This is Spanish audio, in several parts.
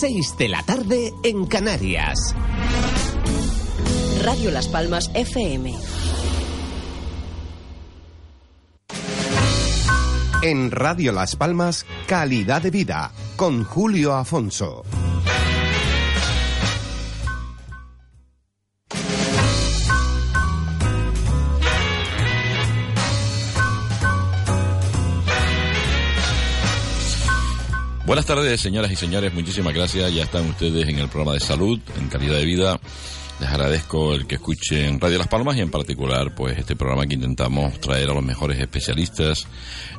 6 de la tarde en Canarias. Radio Las Palmas FM. En Radio Las Palmas, calidad de vida, con Julio Afonso. Buenas tardes, señoras y señores. Muchísimas gracias. Ya están ustedes en el programa de salud, en calidad de vida. Les agradezco el que escuchen Radio Las Palmas y en particular, pues este programa que intentamos traer a los mejores especialistas,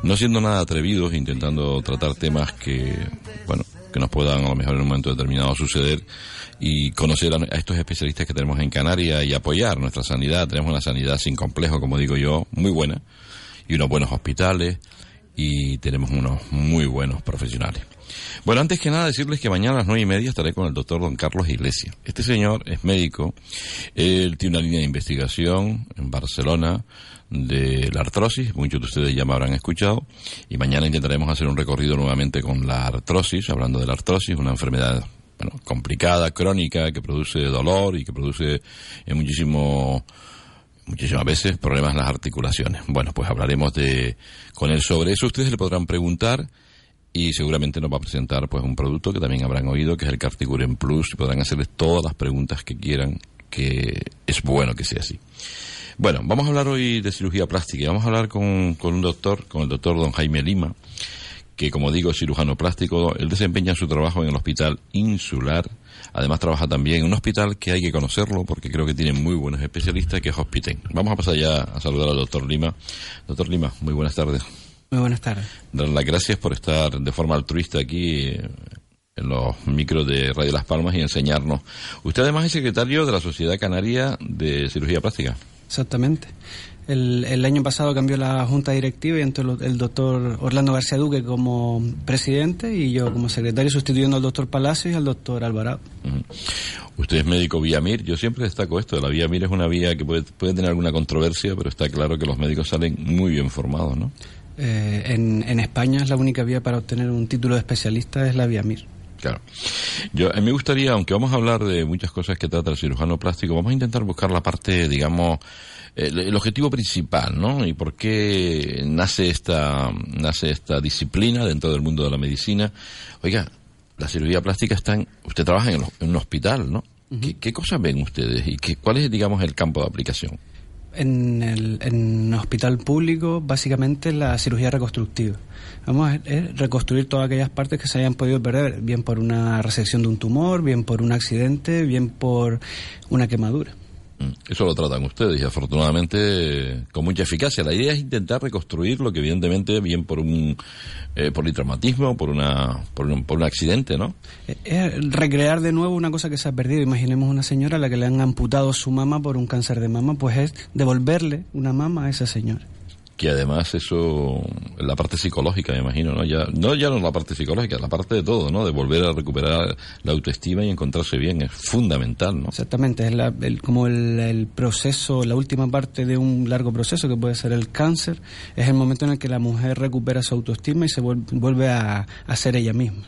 no siendo nada atrevidos, intentando tratar temas que, bueno, que nos puedan a lo mejor en un momento determinado suceder y conocer a, estos especialistas que tenemos en Canarias y apoyar nuestra sanidad. Tenemos una sanidad sin complejo, como digo yo, muy buena y unos buenos hospitales y tenemos unos muy buenos profesionales. Bueno, antes que nada decirles que mañana a las nueve y media estaré con el doctor don Carlos Iglesias. Este señor es médico, él tiene una línea de investigación en Barcelona de la artrosis, muchos de ustedes ya me habrán escuchado, y mañana intentaremos hacer un recorrido nuevamente con la artrosis, hablando de la artrosis, una enfermedad bueno, complicada, crónica, que produce dolor y que produce eh, muchísimo muchísimas veces problemas en las articulaciones. Bueno, pues hablaremos de con él sobre eso. Ustedes le podrán preguntar y seguramente nos va a presentar pues un producto que también habrán oído que es el Cartiguren Plus y podrán hacerles todas las preguntas que quieran que es bueno que sea así. Bueno, vamos a hablar hoy de cirugía plástica y vamos a hablar con, con un doctor, con el doctor don Jaime Lima, que como digo es cirujano plástico, él desempeña su trabajo en el Hospital Insular, además trabaja también en un hospital que hay que conocerlo porque creo que tiene muy buenos especialistas, que es Hospiten. Vamos a pasar ya a saludar al doctor Lima. Doctor Lima, muy buenas tardes. Muy buenas tardes. Dar las gracias por estar de forma altruista aquí eh, en los micros de Radio Las Palmas y enseñarnos. Usted además es secretario de la Sociedad Canaria de Cirugía Plástica. Exactamente. El, el año pasado cambió la junta directiva y entró el doctor Orlando García Duque como presidente y yo como secretario sustituyendo al doctor Palacios y al doctor Alvarado. Usted es médico vía MIR. Yo siempre destaco esto. La vía MIR es una vía que puede, puede tener alguna controversia, pero está claro que los médicos salen muy bien formados, ¿no? Eh, en, en España es la única vía para obtener un título de especialista es la vía MIR. Claro. Yo, a mí me gustaría, aunque vamos a hablar de muchas cosas que trata el cirujano plástico, vamos a intentar buscar la parte, digamos, el, el objetivo principal, ¿no? Y por qué nace esta, nace esta disciplina dentro del mundo de la medicina. Oiga, la cirugía plástica está en, usted trabaja en, el- en un hospital, ¿no? ¿Qué, qué cosas ven ustedes y qué, cuál es, digamos, el campo de aplicación? En el en hospital público, básicamente la cirugía reconstructiva. Vamos a es reconstruir todas aquellas partes que se hayan podido perder, bien por una resección de un tumor, bien por un accidente, bien por una quemadura. Mm, Eso lo tratan ustedes y afortunadamente eh, con mucha eficacia. La idea es intentar reconstruir lo que evidentemente bien por un eh, politraumatismo, por una por un, por un accidente, ¿no? Eh, Es recrear de nuevo una cosa que se ha perdido. Imaginemos una señora a la que le han amputado su mama por un cáncer de mama, pues es devolverle una mama a esa señora. Que además eso, la parte psicológica, me imagino, ¿no? Ya, no ya no la parte psicológica, la parte de todo, ¿no? De volver a recuperar la autoestima y encontrarse bien es fundamental, ¿no? Exactamente, es la- el- como el, el proceso, la última parte de un largo proceso que puede ser el cáncer, es el momento en el que la mujer recupera su autoestima y se vuel- vuelve a, a ser ella misma.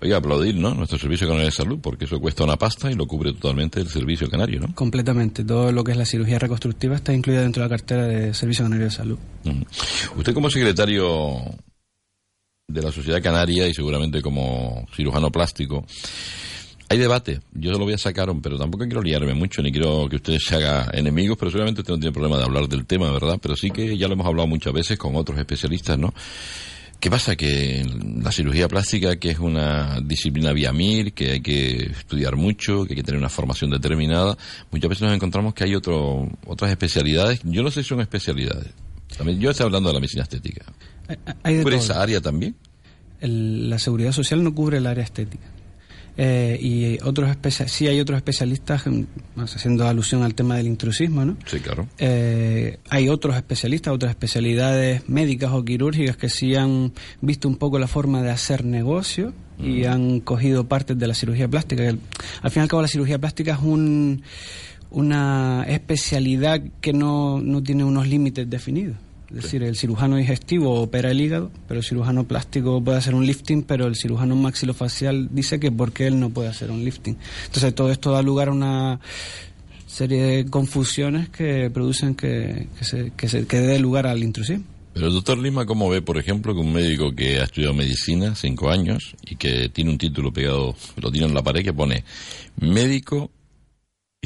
Oiga, aplaudir, ¿no? Nuestro Servicio Canario de Salud, porque eso cuesta una pasta y lo cubre totalmente el Servicio Canario, ¿no? Completamente, todo lo que es la cirugía reconstructiva está incluida dentro de la cartera de Servicio Canario de Salud. Usted como secretario de la Sociedad Canaria y seguramente como cirujano plástico, hay debate. Yo se lo voy a sacar, pero tampoco quiero liarme mucho, ni quiero que usted se haga enemigos, pero seguramente usted no tiene problema de hablar del tema, ¿verdad? Pero sí que ya lo hemos hablado muchas veces con otros especialistas, ¿no? ¿Qué pasa? Que la cirugía plástica, que es una disciplina vía MIR, que hay que estudiar mucho, que hay que tener una formación determinada, muchas veces nos encontramos que hay otro, otras especialidades. Yo no sé si son especialidades. También, yo estoy hablando de la medicina estética. ¿Cubre esa área también? El- la seguridad social no cubre el área estética. Eh, y otros sí hay otros especialistas, mm, más haciendo alusión al tema del intrusismo, ¿no? Sí, claro. Eh, hay otros especialistas, otras especialidades médicas o quirúrgicas que sí han visto un poco la forma de hacer negocio y han cogido partes de la cirugía plástica. Al fin y al cabo la cirugía plástica es un, una especialidad que no, no tiene unos límites definidos. Es decir, el cirujano digestivo opera el hígado, pero el cirujano plástico puede hacer un lifting, pero el cirujano maxilofacial dice que porque él no puede hacer un lifting. Entonces todo esto da lugar a una serie de confusiones que producen que, se, que, se, que dé lugar al intrusivo. Pero el doctor Lima, ¿cómo ve, por ejemplo, que un médico que ha estudiado medicina cinco años y que tiene un título pegado, lo tiene en la pared, que pone médico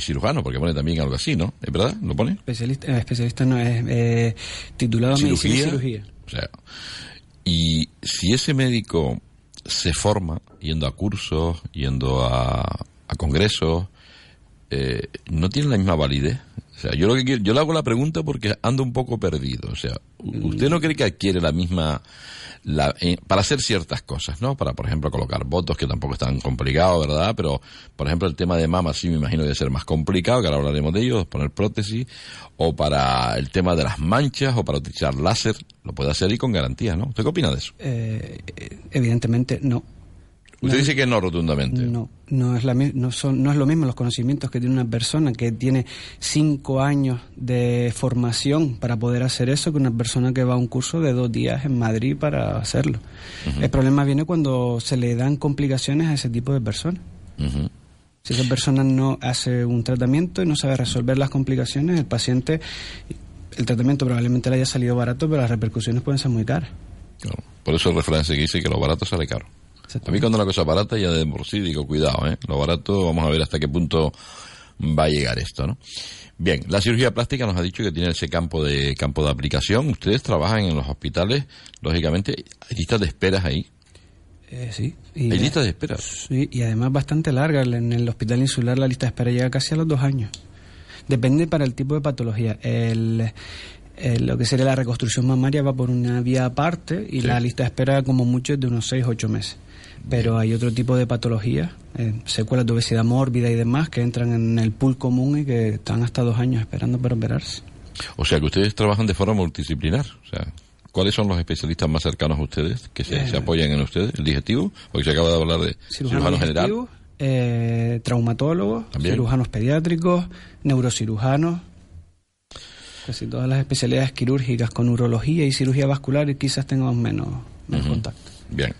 y cirujano, porque pone también algo así, ¿no? ¿Es verdad? ¿Lo pone? Especialista, especialista no, es eh, titulado medicina y cirugía. O sea, y si ese médico se forma yendo a cursos, yendo a, a congresos, eh, ¿no tiene la misma validez? O sea, yo lo que quiero, yo le hago la pregunta porque ando un poco perdido. O sea, ¿usted no cree que adquiere la misma la, eh, para hacer ciertas cosas, ¿no? Para, por ejemplo, colocar votos, que tampoco es tan complicado, ¿verdad? Pero, por ejemplo, el tema de mama sí me imagino que debe ser más complicado, que ahora hablaremos de ello, poner prótesis, o para el tema de las manchas, o para utilizar láser, lo puede hacer y con garantía, ¿no? ¿Usted qué opina de eso? Eh, evidentemente no. Usted dice que no rotundamente. No, no es, la, no, son, no es lo mismo los conocimientos que tiene una persona que tiene cinco años de formación para poder hacer eso que una persona que va a un curso de dos días en Madrid para hacerlo. El problema viene cuando se le dan complicaciones a ese tipo de personas. Si esa persona no hace un tratamiento y no sabe resolver las complicaciones, el paciente, el tratamiento probablemente le haya salido barato, pero las repercusiones pueden ser muy caras. Por eso el referencia que dice que lo barato sale caro. A mí cuando una cosa barata ya de por sí digo, cuidado, ¿eh? Lo barato, vamos a ver hasta qué punto va a llegar esto, ¿no? Bien, la cirugía plástica nos ha dicho que tiene ese campo de campo de aplicación. Ustedes trabajan en los hospitales, lógicamente, hay listas de esperas ahí. Eh, sí. ¿Hay listas de espera? Sí, y además bastante larga. En el hospital insular la lista de espera llega casi a los dos años. Depende para el tipo de patología. El, lo que sería la reconstrucción mamaria va por una vía aparte y la lista de espera como mucho es de unos seis, ocho meses pero hay otro tipo de patologías, eh, secuelas de obesidad mórbida y demás, que entran en el pool común y que están hasta dos años esperando para operarse. O sea que ustedes trabajan de forma multidisciplinar. O sea, ¿cuáles son los especialistas más cercanos a ustedes que se, eh, apoyan en ustedes? ¿El digestivo? Porque se acaba de hablar de cirujano, general. Eh, traumatólogos, cirujanos pediátricos, neurocirujanos, casi todas las especialidades quirúrgicas con urología y cirugía vascular y quizás tengamos menos, contacto. Bien.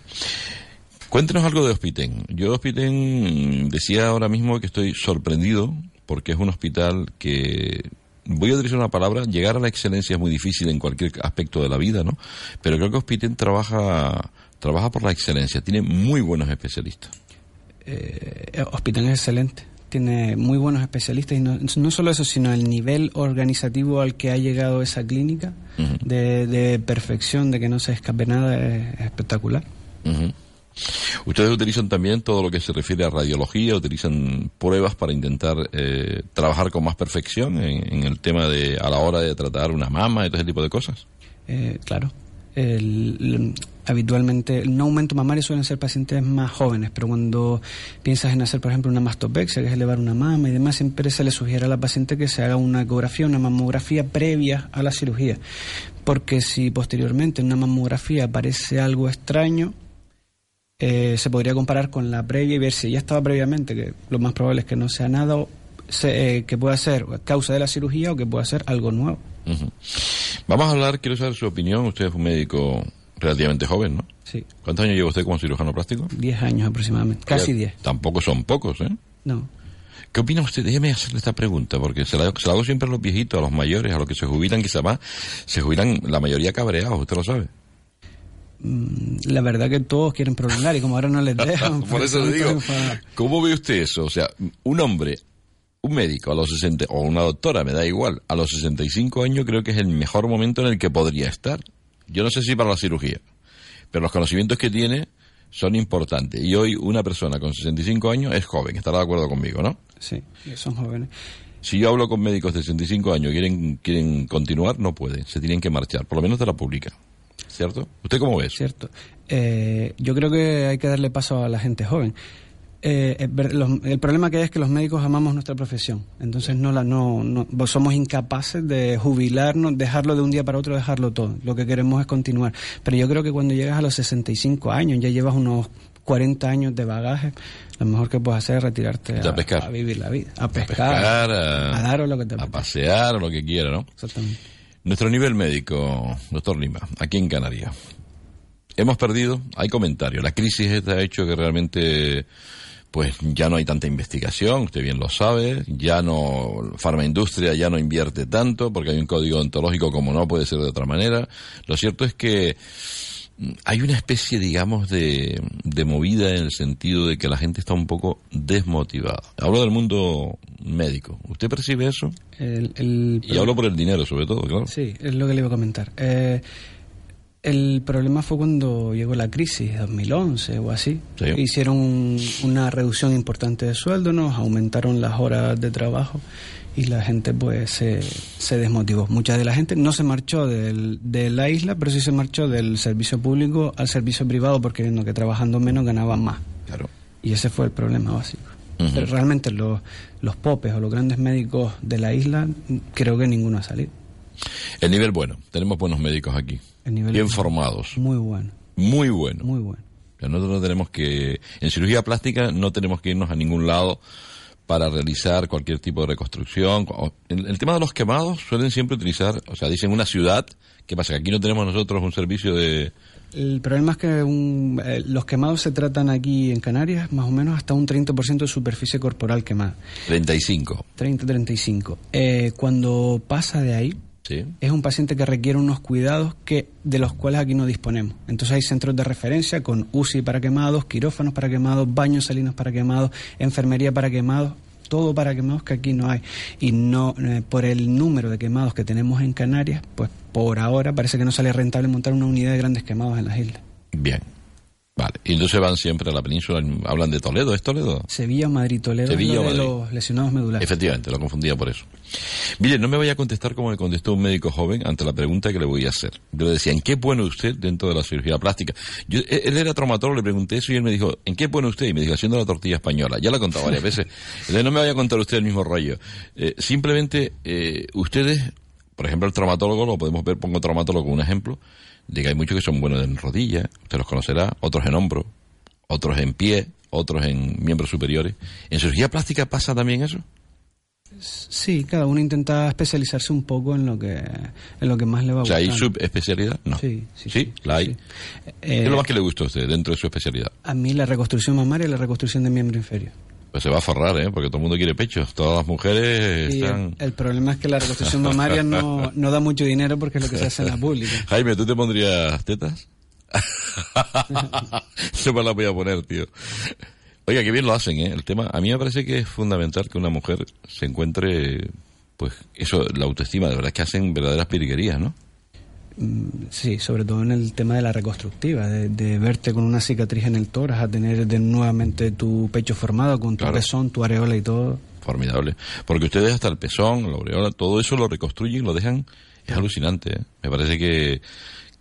Cuéntenos algo de Hospiten. Yo de Hospiten decía ahora mismo que estoy sorprendido porque es un hospital que voy a utilizar una palabra, llegar a la excelencia es muy difícil en cualquier aspecto de la vida, ¿no? Pero creo que Hospiten trabaja trabaja por la excelencia, tiene muy buenos especialistas. Eh, es excelente, tiene muy buenos especialistas y no, no, solo eso, sino el nivel organizativo al que ha llegado esa clínica de, perfección, de que no se escape nada, es, espectacular. Ustedes utilizan también todo lo que se refiere a radiología, utilizan pruebas para intentar eh, trabajar con más perfección en, el tema de a la hora de tratar una mama y todo ese tipo de cosas. Eh, claro. habitualmente el no aumento mamario suelen ser pacientes más jóvenes, pero cuando piensas en hacer, por ejemplo, una mastopexia, que es elevar una mama y demás, siempre se le sugiere a la paciente que se haga una ecografía, una mamografía previa a la cirugía, porque si posteriormente en una mamografía aparece algo extraño, eh, se podría comparar con la previa y ver si ya estaba previamente, que lo más probable es que no sea nada eh, que pueda ser causa de la cirugía o que pueda ser algo nuevo. Vamos a hablar, quiero saber su opinión. Usted es un médico relativamente joven, ¿no? Sí. ¿Cuántos años lleva usted como cirujano plástico? Diez años aproximadamente, casi diez. Tampoco son pocos, ¿eh? No. ¿Qué opina usted? Déjeme hacerle esta pregunta, porque se la, se la hago siempre a los viejitos, a los mayores, a los que se jubilan, quizá más, se jubilan la mayoría cabreados, usted lo sabe. Mm, la verdad que todos quieren prolongar y como ahora no les dejan. Por eso le digo, ¿cómo ve usted eso? O sea, un hombre, un médico a los 60, o una doctora, me da igual, a los 65 años creo que es el mejor momento en el que podría estar. Yo no sé si para la cirugía, pero los conocimientos que tiene son importantes. Y hoy una persona con 65 años es joven, estará de acuerdo conmigo, ¿no? Sí, son jóvenes. Si yo hablo con médicos de 65 años y quieren, quieren continuar, no pueden, se tienen que marchar, por lo menos de la pública. ¿Cierto? ¿Usted cómo ve? Cierto. Eh, yo creo que hay que darle paso a la gente joven. Eh, el problema que hay es que los médicos amamos nuestra profesión, entonces no la no, no somos incapaces de jubilarnos, dejarlo de un día para otro, dejarlo todo. Lo que queremos es continuar. Pero yo creo que cuando llegas a los 65 años, ya llevas unos 40 años de bagaje, lo mejor que puedes hacer es retirarte a, a, vivir la vida, a pescar, a, dar o lo que te a pasear o lo que quieras, ¿no? Exactamente. Nuestro nivel médico, doctor Lima, aquí en Canarias. Hemos perdido, hay comentarios. La crisis ha hecho que realmente pues ya no hay tanta investigación, usted bien lo sabe, ya no, farmaindustria ya no invierte tanto porque hay un código ontológico como no puede ser de otra manera. Lo cierto es que hay una especie, digamos, de, de movida en el sentido de que la gente está un poco desmotivada. Hablo del mundo médico. ¿Usted percibe eso? El, el- Y hablo por el dinero, sobre todo, claro. Sí, es lo que le iba a comentar. Eh, el problema fue cuando llegó la crisis, 2011 o así. Sí. Hicieron un- una reducción importante de sueldo, nos aumentaron las horas de trabajo y la gente pues se, se desmotivó. Mucha de la gente no se marchó del- de la isla, pero sí se marchó del servicio público al servicio privado porque viendo que trabajando menos ganaban más. Claro. Y ese fue el problema básico. Ujú. Pero realmente los, los popes o los grandes médicos de la isla, creo que ninguno ha salido. El nivel bueno. Tenemos buenos médicos aquí. El nivel Bien formados. Muy bueno, Muy buenos. muy bueno. O sea, nosotros no tenemos que, en cirugía plástica no tenemos que irnos a ningún lado para realizar cualquier tipo de reconstrucción. El, el tema de los quemados suelen siempre utilizar, o sea, dicen una ciudad, ¿qué pasa? Que aquí no tenemos nosotros un servicio de... El problema es que un- eh, los quemados se tratan aquí en Canarias más o menos hasta un 30% de superficie corporal quemada. 35. 30-35. Eh, cuando pasa de ahí, ¿Sí? es un paciente que requiere unos cuidados que de los cuales aquí no disponemos. Entonces hay centros de referencia con UCI para quemados, quirófanos para quemados, baños salinos para quemados, enfermería para quemados, todo para quemados que aquí no hay. Y no eh, por el número de quemados que tenemos en Canarias, pues por ahora parece que no sale rentable montar una unidad de grandes quemados en las islas. Bien. Vale. Y entonces van siempre a la península, hablan de Toledo, ¿es Toledo? Sevilla, Madrid, Toledo, Sevilla, de Madrid. los lesionados medulares. Efectivamente, lo confundía por eso. Mire, no me vaya a contestar como me contestó un médico joven ante la pregunta que le voy a hacer. Yo le decía, ¿en qué bueno usted dentro de la cirugía plástica? Yo, él él era traumatólogo, le pregunté eso y él me dijo, ¿en qué bueno usted? Y me dijo, haciendo la tortilla española. Ya la he contado varias veces. Entonces no me vaya a contar usted el mismo rollo. Eh, simplemente, eh, ustedes, por ejemplo, el traumatólogo, lo podemos ver, pongo traumatólogo como un ejemplo, de que hay muchos que son buenos en rodilla, usted los conocerá, otros en hombro, otros en pie, otros en miembros superiores. ¿En cirugía plástica pasa también eso? Sí, cada uno intenta especializarse un poco en lo que en lo que más le va a O sea, gustar. ¿hay subespecialidad? No. Sí, sí, sí, la hay. sí. ¿Qué Eh, es lo más que le gusta a usted dentro de su especialidad? A mí la reconstrucción mamaria y la reconstrucción de miembro inferior. Pues se va a forrar, ¿eh? Porque todo el mundo quiere pechos. Todas las mujeres Y están... el, el problema es que la reconstrucción mamaria no, no da mucho dinero porque es lo que se hace en la pública. Jaime, ¿tú te pondrías tetas? Yo me las voy a poner, tío. Oiga, qué bien lo hacen, ¿eh? El tema, a mí me parece que es fundamental que una mujer se encuentre, pues, eso, la autoestima. De verdad es que hacen verdaderas piriguerías, ¿no? Mm, Sí, sobre todo en el tema de la reconstructiva, de, de verte con una cicatriz en el tórax, a tener de nuevamente tu pecho formado con tu Claro. pezón, tu areola y todo. Formidable. Porque ustedes hasta el pezón, la aureola, todo eso lo reconstruyen, lo dejan. Es alucinante, ¿eh? Me parece que,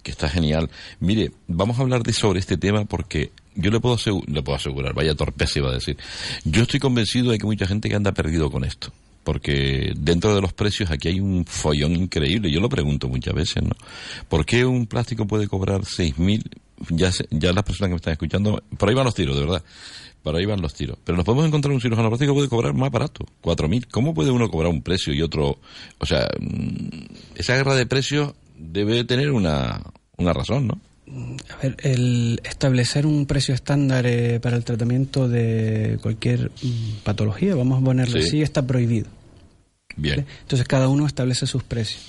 que está genial. Mire, vamos a hablar de sobre este tema porque yo le puedo, asegu- le puedo asegurar, vaya torpeza iba a decir. Yo estoy convencido de que mucha gente que anda perdido con esto. Porque dentro de los precios aquí hay un follón increíble. Yo lo pregunto muchas veces, ¿no? ¿Por qué un plástico puede cobrar 6.000? Ya, ya las personas que me están escuchando, por ahí van los tiros, de verdad. Por ahí van los tiros. Pero nos podemos encontrar un cirujano plástico que puede cobrar más barato, 4.000. ¿Cómo puede uno cobrar un precio y otro? O sea, mm, esa guerra de precios debe tener una, una razón, ¿no? A ver, el establecer un precio estándar eh, para el tratamiento de cualquier mm, patología, vamos a ponerlo Sí. así, está prohibido. Bien. Entonces cada uno establece sus precios.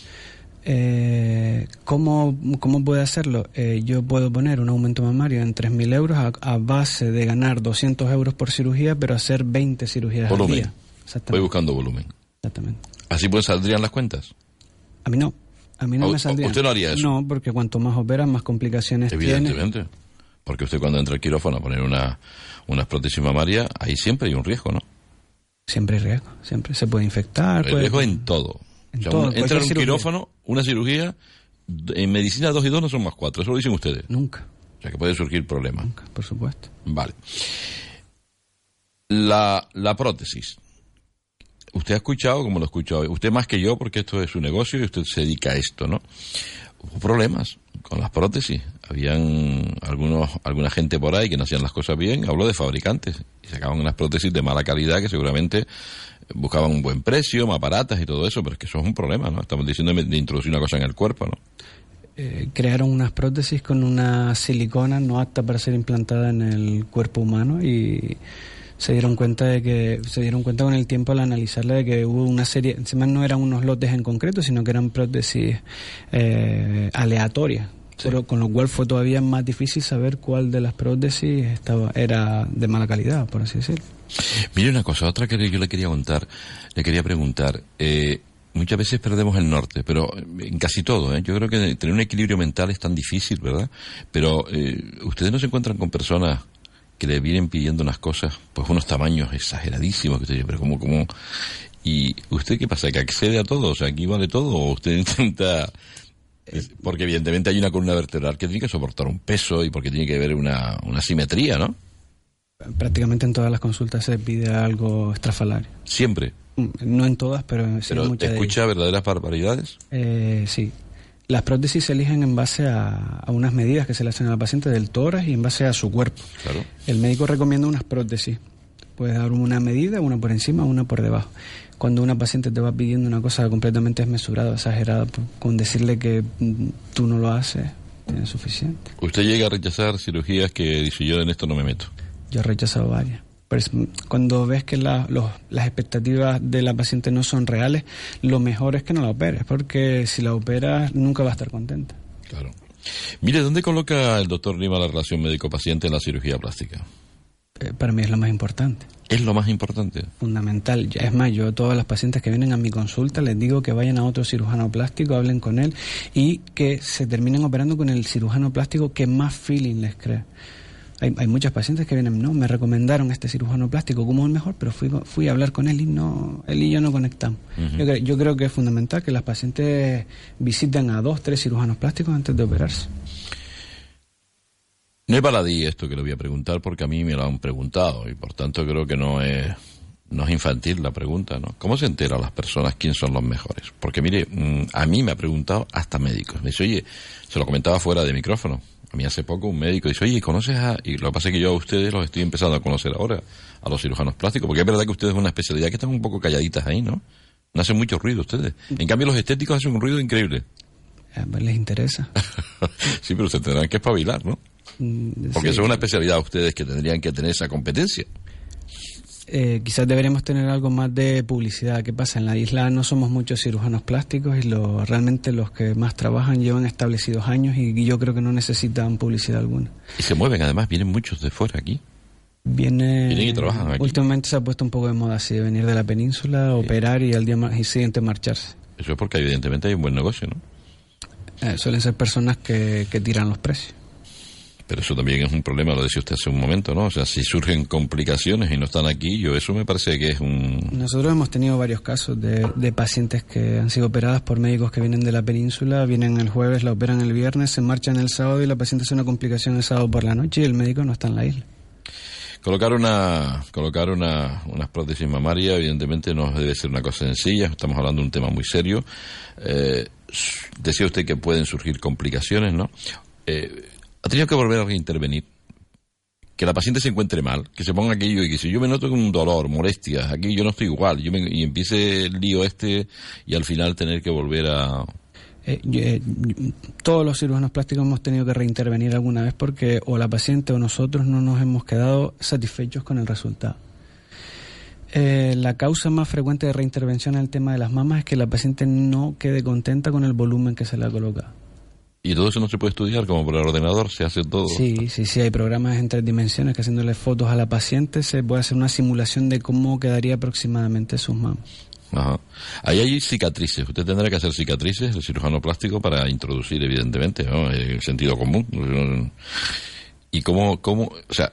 Eh, ¿cómo, ¿Cómo puede hacerlo? Eh, yo puedo poner un aumento mamario en 3.000 euros a, a base de ganar 200 euros por cirugía, pero hacer 20 cirugías Volumen. al día. Voy buscando volumen. Exactamente. Así pues saldrían las cuentas. A mí no. A mí no ¿O- me saldría. usted no haría eso? No, porque cuanto más operas, más complicaciones tiene. Evidentemente. Porque usted cuando entra al quirófano a poner una, una prótesis mamaria, ahí siempre hay un riesgo, ¿no? Siempre hay riesgo. Siempre se puede infectar. Puede- riesgo en todo. En O sea, todo, uno entra en un cirugía. quirófano, una cirugía, en medicina dos y dos no son más cuatro, eso lo dicen ustedes. Nunca, O sea que puede surgir problemas. nunca, por supuesto. Vale. La, la prótesis. Usted ha escuchado, como lo escuchó, usted más que yo, porque esto es su negocio y usted se dedica a esto, ¿no? Hubo problemas con las prótesis. Habían algunos, alguna gente por ahí que no hacían las cosas bien, habló de fabricantes, y sacaban unas prótesis de mala calidad que seguramente buscaban un buen precio, más baratas y todo eso, pero es que eso es un problema, ¿no? Estamos diciendo de introducir una cosa en el cuerpo, ¿no? Eh, crearon unas prótesis con una silicona no apta para ser implantada en el cuerpo humano y se dieron cuenta de que se dieron cuenta con el tiempo al analizarla de que hubo una serie encima no eran unos lotes en concreto sino que eran prótesis eh, aleatorias pero con lo cual fue todavía más difícil saber cuál de las prótesis estaba era de mala calidad por así decirlo mire una cosa otra que yo le quería contar le quería preguntar eh, muchas veces perdemos el norte, pero en casi todo. ¿eh? Yo creo que tener un equilibrio mental es tan difícil, ¿verdad? Pero eh, ustedes no se encuentran con personas que le vienen pidiendo unas cosas, pues unos tamaños exageradísimos, que usted pero como, como... ¿Y usted qué pasa? ¿Que accede a todo? O sea, aquí vale todo, o usted intenta... Porque evidentemente hay una columna vertebral que tiene que soportar un peso y porque tiene que haber una, una simetría, ¿no? Prácticamente en todas las consultas se pide algo estrafalario. Siempre. Mm, no en todas, pero sí ¿Pero te escucha verdaderas barbaridades? Eh, sí. Las prótesis se eligen en base a, unas medidas que se le hacen a la paciente del tórax y en base a su cuerpo. Claro. El médico recomienda unas prótesis. Puedes dar una medida, una por encima, una por debajo. Cuando una paciente te va pidiendo una cosa completamente desmesurada, exagerada, con decirle que mm, tú no lo haces, tiene suficiente. ¿Usted llega a rechazar cirugías que dice yo en esto no me meto? Yo he rechazado varias cuando ves que las expectativas de la paciente no son reales, lo mejor es que no la operes, porque si la operas nunca va a estar contenta. Claro. Mire, ¿dónde coloca el doctor Lima la relación médico-paciente en la cirugía plástica? Eh, para mí es lo más importante. ¿Es lo más importante? Fundamental. Es más, yo a todas las pacientes que vienen a mi consulta les digo que vayan a otro cirujano plástico, hablen con él y que se terminen operando con el cirujano plástico que más feeling les cree. Hay, muchos pacientes que vienen, no, me recomendaron este cirujano plástico como el mejor, pero fui, fui a hablar con él y no, él y yo no conectamos. yo, creo que es fundamental que las pacientes visiten a dos, tres cirujanos plásticos antes de operarse. No es baladí esto que le voy a preguntar porque a mí me lo han preguntado y por tanto creo que no es, no es infantil la pregunta, ¿no? ¿Cómo se entera las personas quién son los mejores? Porque mire, mm, a mí me ha preguntado hasta médicos. Me dice, oye, se lo comentaba fuera de micrófono a mí hace poco un médico dice, oye, ¿conoces a...? Y lo que pasa es que yo a ustedes los estoy empezando a conocer ahora, a los cirujanos plásticos, porque es verdad que ustedes es una especialidad que están un poco calladitas ahí, ¿no? No hacen mucho ruido ustedes. En cambio, los estéticos hacen un ruido increíble. A ver, les interesa. sí, pero se tendrán que espabilar, ¿no? Mm, porque eso es una especialidad de ustedes que tendrían que tener esa competencia. Eh, quizás deberíamos tener algo más de publicidad. ¿Qué pasa? En la isla no somos muchos cirujanos plásticos y lo, realmente los que más trabajan llevan establecidos años y, yo creo que no necesitan publicidad alguna. Y se mueven, además, vienen muchos de fuera aquí. Viene, Vienen y trabajan aquí. Últimamente se ha puesto un poco de moda así, de venir de la península, operar y al día siguiente marcharse. Eso es porque evidentemente hay un buen negocio, ¿no? Eh, suelen ser personas que tiran los precios. Pero eso también es un problema, lo decía usted hace un momento, ¿no? O sea, si surgen complicaciones y no están aquí, yo eso me parece que es un... Nosotros hemos tenido varios casos de, de pacientes que han sido operadas por médicos que vienen de la península, vienen el jueves, la operan el viernes, se marchan el sábado y la paciente hace una complicación el sábado por la noche y el médico no está en la isla. Colocar una colocar una, unas prótesis mamarias evidentemente no debe ser una cosa sencilla, estamos hablando de un tema muy serio. Eh, decía usted que pueden surgir complicaciones, ¿no? Eh, ha tenido que volver a intervenir. Que la paciente se encuentre mal, que se ponga aquello y que si yo me noto con un dolor, molestias, aquí yo no estoy igual, yo y empiece el lío este y al final tener que volver a, eh, eh, todos los cirujanos plásticos hemos tenido que reintervenir alguna vez porque o la paciente o nosotros no nos hemos quedado satisfechos con el resultado. Eh, la causa más frecuente de reintervención en el tema de las mamas es que la paciente no quede contenta con el volumen que se le ha colocado. Y todo eso no se puede estudiar como por el ordenador, se hace todo. Sí, sí, sí, hay programas en tres dimensiones que haciéndole fotos a la paciente se puede hacer una simulación de cómo quedaría aproximadamente sus mamas. Ajá. Ahí hay cicatrices. Usted tendrá que hacer cicatrices, el cirujano plástico, para introducir, evidentemente, el sentido común. ¿Y cómo, cómo, o sea,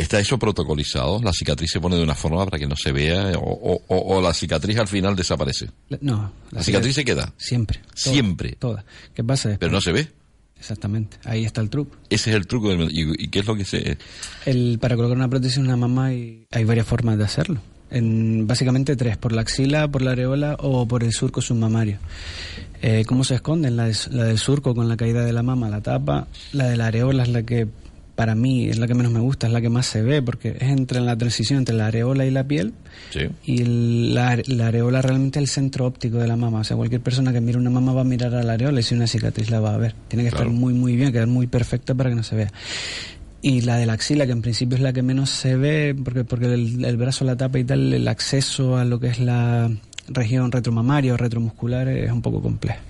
¿Está eso protocolizado? ¿La cicatriz se pone de una forma para que no se vea o, la cicatriz al final desaparece? No. La, cicatriz, se queda. Siempre. siempre. Toda. ¿Qué pasa? Pero no se ve. Exactamente. Ahí está el truco. Ese es el truco. ¿Y, qué es lo que se...? El, para colocar una prótesis en una mamá hay, hay varias formas de hacerlo. En, básicamente tres, por la axila, por la areola o por el surco submamario. Eh, ¿Cómo se esconden? La, la del surco con la caída de la mama, la tapa. La de la areola es la que para mí es la que menos me gusta, es la que más se ve, porque es entre la transición entre la areola y la piel. Y la, areola realmente es el centro óptico de la mama. O sea, cualquier persona que mire una mama va a mirar a la areola y si una cicatriz la va a ver. Tiene que estar muy, muy bien, quedar muy perfecta para que no se vea. Y la de la axila, que en principio es la que menos se ve, porque, porque el, brazo la tapa y tal, el acceso a lo que es la región retromamaria o retromuscular es un poco complejo.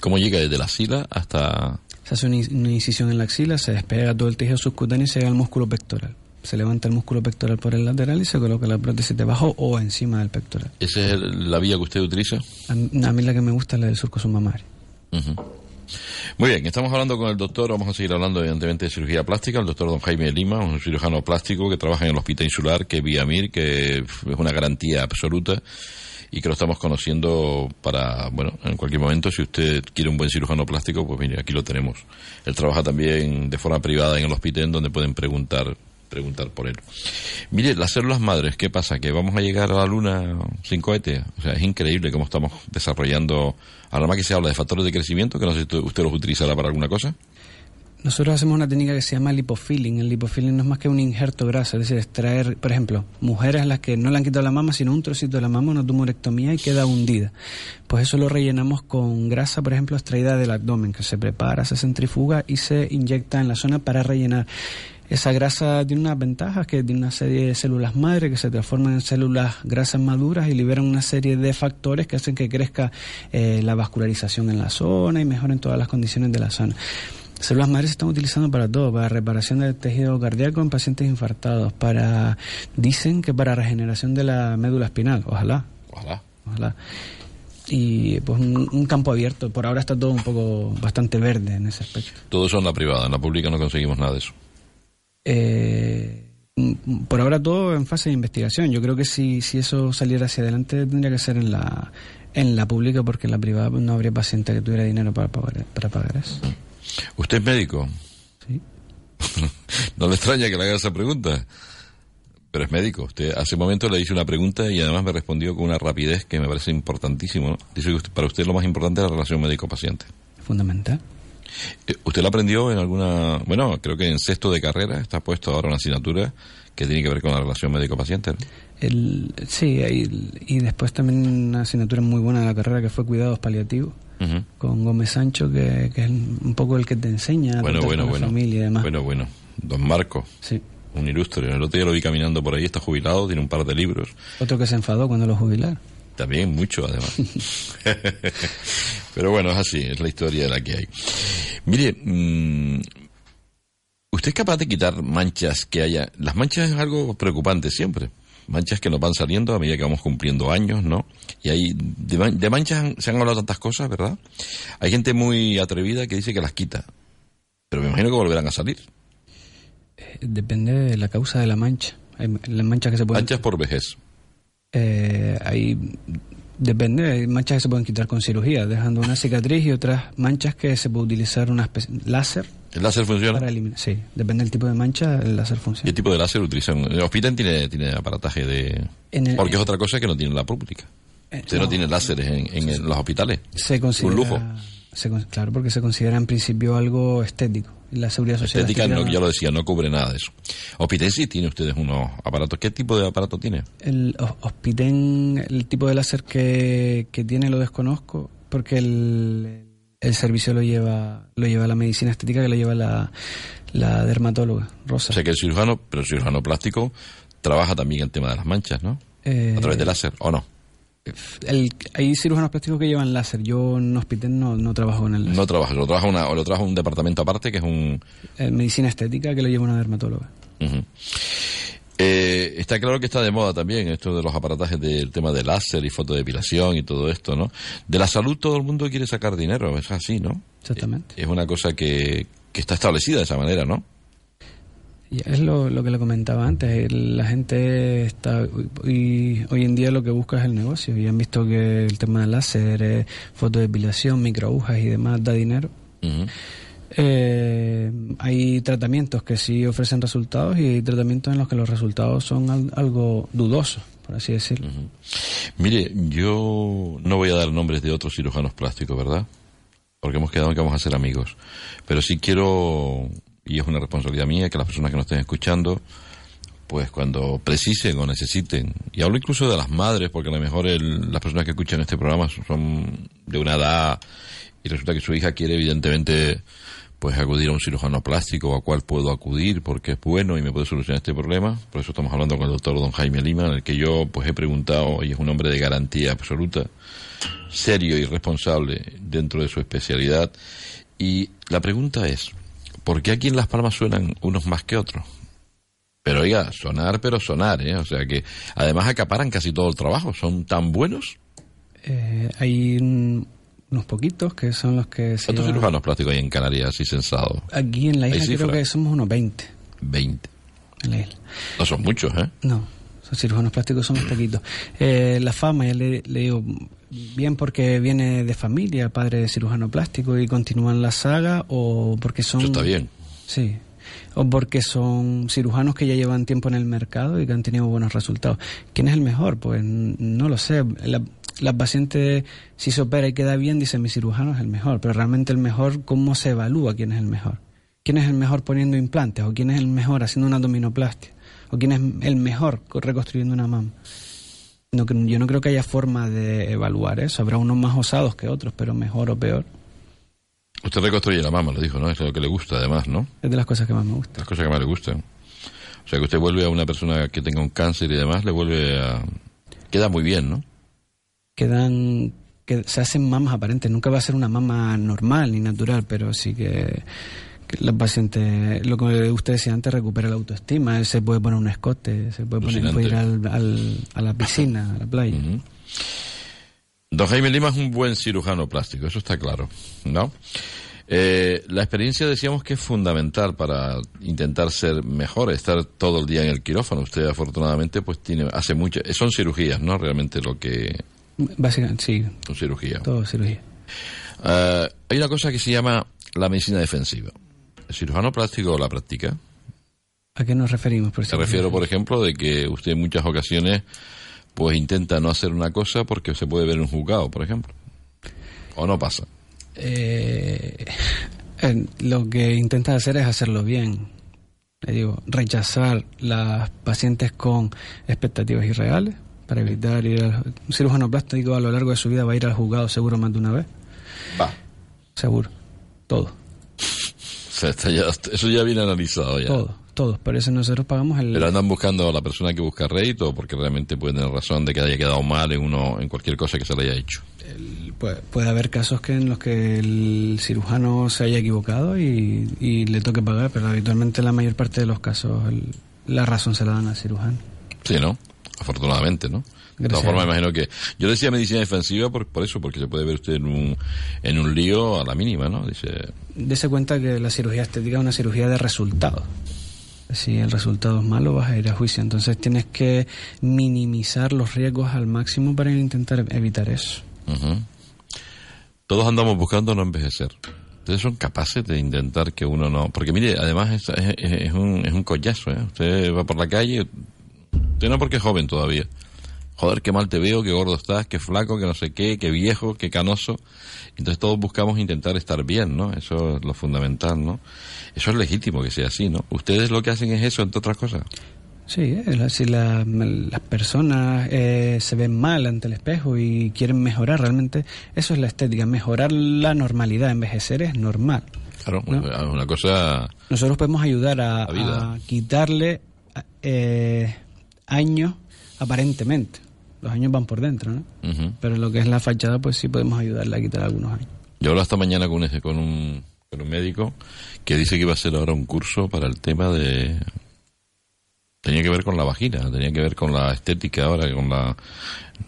¿Cómo llega desde la axila hasta se hace una, incisión en la axila, se despega todo el tejido subcutáneo y se llega al músculo pectoral. Se levanta el músculo pectoral por el lateral y se coloca la prótesis debajo o encima del pectoral. ¿Esa es la vía que usted utiliza? A, mí la que me gusta es la del surco submamario. Muy bien, estamos hablando con el doctor, vamos a seguir hablando evidentemente de cirugía plástica, el doctor don Jaime Lima, un cirujano plástico que trabaja en el Hospital Insular, que vía MIR, que es una garantía absoluta y que lo estamos conociendo para, bueno, en cualquier momento, si usted quiere un buen cirujano plástico, pues mire, aquí lo tenemos. Él trabaja también de forma privada en el hospital, donde pueden preguntar preguntar por él. Mire, las células madres, ¿qué pasa? ¿Que vamos a llegar a la luna sin cohete? O sea, es increíble cómo estamos desarrollando, ahora más que se habla de factores de crecimiento, que no sé si usted los utilizará para alguna cosa. Nosotros hacemos una técnica que se llama lipofilling. El lipofilling no es más que un injerto graso, es decir, extraer, por ejemplo, mujeres a las que no le han quitado la mama, sino un trocito de la mama, una tumorectomía y queda hundida. Pues eso lo rellenamos con grasa, por ejemplo, extraída del abdomen, que se prepara, se centrifuga y se inyecta en la zona para rellenar. Esa grasa tiene unas ventajas, que tiene una serie de células madre que se transforman en células grasas maduras y liberan una serie de factores que hacen que crezca eh, la vascularización en la zona y mejoren todas las condiciones de la zona. Células madres se están utilizando para todo, para reparación del tejido cardíaco en pacientes infartados, para dicen que para regeneración de la médula espinal, ojalá. Ojalá. Ojalá. Y pues un, campo abierto, por ahora está todo un poco bastante verde en ese aspecto. Todo eso en la privada, en la pública no conseguimos nada de eso. Eh, por ahora todo en fase de investigación. Yo creo que si, si eso saliera hacia adelante tendría que ser en la, en la pública porque en la privada no habría paciente que tuviera dinero para pagar, para pagar eso. ¿Usted es médico? Sí. no le extraña que le haga esa pregunta. Pero es médico. Usted hace un momento le hice una pregunta y además me respondió con una rapidez que me parece importantísimo. Dice que para usted lo más importante es la relación médico-paciente. Fundamental. Eh, ¿Usted la aprendió en alguna... Bueno, creo que en sexto de carrera está puesto ahora una asignatura que tiene que ver con la relación médico-paciente. El, sí, y después también una asignatura muy buena de la carrera que fue cuidados paliativos con Gómez Sancho, que, es un poco el que te enseña bueno, bueno, bueno. familia y demás. Bueno, bueno. Don Marco. Sí. Un ilustre. El otro día lo vi caminando por ahí, está jubilado, tiene un par de libros. Otro que se enfadó cuando lo jubilaron. También mucho, además. Pero bueno, es así, es la historia de la que hay. Mire, mm, ¿usted es capaz de quitar manchas que haya? Las manchas es algo preocupante siempre manchas que nos van saliendo a medida que vamos cumpliendo años, ¿no? Y hay de, manchas se han hablado tantas cosas, ¿verdad? Hay gente muy atrevida que dice que las quita, pero me imagino que volverán a salir. Eh, depende de la causa de la mancha. Hay las manchas que se pueden... Manchas por vejez. Eh, hay Depende, hay manchas que se pueden quitar con cirugía, dejando una cicatriz y otras manchas que se puede utilizar una láser. ¿El láser funciona? Para eliminar. Sí, depende del tipo de mancha, el láser funciona. ¿Y el tipo de láser utilizan? El hospital tiene, tiene aparataje de... Porque es otra cosa que no tiene la pública. Eh, Usted no, tiene láseres en, los hospitales. Se considera, Un lujo. claro, porque se considera en principio algo estético. La seguridad social. Estética, no, ya lo decía, no cubre nada de eso. Hospital sí tiene ustedes unos aparatos. ¿Qué tipo de aparato tiene? El Hospital, el tipo de láser que, que tiene lo desconozco, porque el, el servicio lo lleva lo lleva la medicina estética, que lo lleva la, la dermatóloga, Rosa. O sea que el cirujano, pero el cirujano plástico trabaja también el tema de las manchas, ¿no? Eh, a través de láser, ¿o no? hay cirujanos plásticos que llevan láser. Yo en hospital no, no trabajo con el láser. No trabaja, lo trabaja, una, lo trabaja un departamento aparte que es un... Eh, medicina estética que lo lleva una dermatóloga. Eh, está claro que está de moda también esto de los aparatajes del tema de láser y fotodepilación y todo esto, ¿no? De la salud todo el mundo quiere sacar dinero, es así, ¿no? Exactamente. Es una cosa que, que está establecida de esa manera, ¿no? es lo, lo, que le comentaba antes, la gente está hoy, hoy en día lo que busca es el negocio y han visto que el tema del láser, eh, fotodepilación, microagujas y demás da dinero. Eh, hay tratamientos que sí ofrecen resultados y hay tratamientos en los que los resultados son al- algo dudosos, por así decirlo. Mire, yo no voy a dar nombres de otros cirujanos plásticos, ¿verdad? Porque hemos quedado en que vamos a ser amigos. Pero sí quiero, y es una responsabilidad mía, que las personas que nos estén escuchando, pues cuando precisen o necesiten, y hablo incluso de las madres, porque a lo mejor el- las personas que escuchan este programa son de una edad y resulta que su hija quiere evidentemente pues acudir a un cirujano plástico a cuál puedo acudir porque es bueno y me puede solucionar este problema. Por eso estamos hablando con el doctor don Jaime Lima, en el que yo pues he preguntado y es un hombre de garantía absoluta, serio y responsable dentro de su especialidad. Y la pregunta es, ¿por qué aquí en Las Palmas suenan unos más que otros? Pero oiga, sonar, pero sonar, ¿eh? O sea que además acaparan casi todo el trabajo, son tan buenos. Eh, hay unos poquitos que son los que se ¿Cuántos llevan- cirujanos plásticos hay en Canarias así sensados? Aquí en la ¿Hay isla creo que somos unos 20 20. en la isla. No son muchos, ¿eh? No, los cirujanos plásticos somos poquitos. Eh, la fama, ya le, le digo, bien porque viene de familia, padre de cirujano plástico y continúan la saga o porque son... Eso está bien. Sí. O porque son cirujanos que ya llevan tiempo en el mercado y que han tenido buenos resultados. ¿Quién es el mejor? Pues no lo sé. La, la paciente, si se opera y queda bien, dice mi cirujano es el mejor. Pero realmente el mejor, ¿cómo se evalúa quién es el mejor? ¿Quién es el mejor poniendo implantes? ¿O quién es el mejor haciendo una abdominoplastia? ¿O quién es el mejor co- reconstruyendo una mama? No, yo no creo que haya forma de evaluar eso. Habrá unos más osados que otros, pero mejor o peor. Usted reconstruye la mama, lo dijo, ¿no? Es lo que le gusta, además, ¿no? Es de las cosas que más me gustan. Las cosas que más le gustan. O sea, que usted vuelve a una persona que tenga un cáncer y demás, le vuelve a... Queda muy bien, ¿no? Quedan que se hacen mamas aparentes nunca va a ser una mama normal ni natural pero sí que, que la paciente lo que usted decía antes recupera la autoestima él se puede poner un escote se puede poner puede ir al, al- a la piscina a la playa Ujú. Don Jaime Lima es un buen cirujano plástico, eso está claro, ¿no? Eh, la experiencia decíamos que es fundamental para intentar ser mejor, estar todo el día en el quirófano. Usted afortunadamente pues tiene hace muchas, son cirugías, ¿no? Realmente lo que básicamente sí son cirugías. todo cirugía Eh, hay una cosa que se llama la medicina defensiva. ¿El cirujano plástico la practica? a qué nos referimos por Me cirugía? refiero, por ejemplo, de que usted en muchas ocasiones pues intenta no hacer una cosa porque se puede ver en un juzgado, por ejemplo. ¿O no pasa? Eh, eh, lo que intenta hacer es hacerlo bien le digo rechazar las pacientes con expectativas irreales para evitar ir al un cirujano plástico a lo largo de su vida va a ir al juzgado seguro más de una vez Va. Seguro. Todo. O sea, está ya- eso ya viene analizado ya. Todo. Todo. Por eso nosotros pagamos el... Pero andan buscando a la persona que busca rédito porque realmente pueden tener razón de que haya quedado mal en uno en cualquier cosa que se le haya hecho. Puede, puede haber casos que en los que el cirujano se haya equivocado y, y le toque pagar, pero habitualmente en la mayor parte de los casos el- la razón se la dan al cirujano. Sí, ¿no? Afortunadamente, ¿no? De todas formas, imagino que... Yo decía medicina defensiva por, por eso, porque se puede ver usted en un, en un lío a la mínima, ¿no? Dice, Dese cuenta que la cirugía estética es una cirugía de resultados. Si el resultado es malo, vas a ir a juicio. Entonces tienes que minimizar los riesgos al máximo para intentar evitar eso. Todos andamos buscando no envejecer. Ustedes son capaces de intentar que uno no... Porque mire, además es, es- es un, es un collazo, ¿eh? Usted va por la calle, usted no porque es joven todavía. Joder, qué mal te veo, qué gordo estás, qué flaco, que no sé qué, qué viejo, qué canoso. Entonces todos buscamos intentar estar bien, ¿no? Eso es lo fundamental, ¿no? Eso es legítimo que sea así, ¿no? Ustedes lo que hacen es eso, entre otras cosas. Sí, eh, si la- las personas eh, se ven mal ante el espejo y quieren mejorar, realmente eso es la estética, mejorar la normalidad, envejecer es normal. Claro, ¿No? es una cosa... Nosotros podemos ayudar a quitarle eh, años aparentemente. Los años van por dentro, ¿no? Pero lo que es la fachada, pues sí podemos ayudarle a quitar algunos años. Yo hablaba esta mañana con un, con un, con un médico que dice que iba a hacer ahora un curso para el tema de... Tenía que ver con la vagina, tenía que ver con la estética ahora, con la...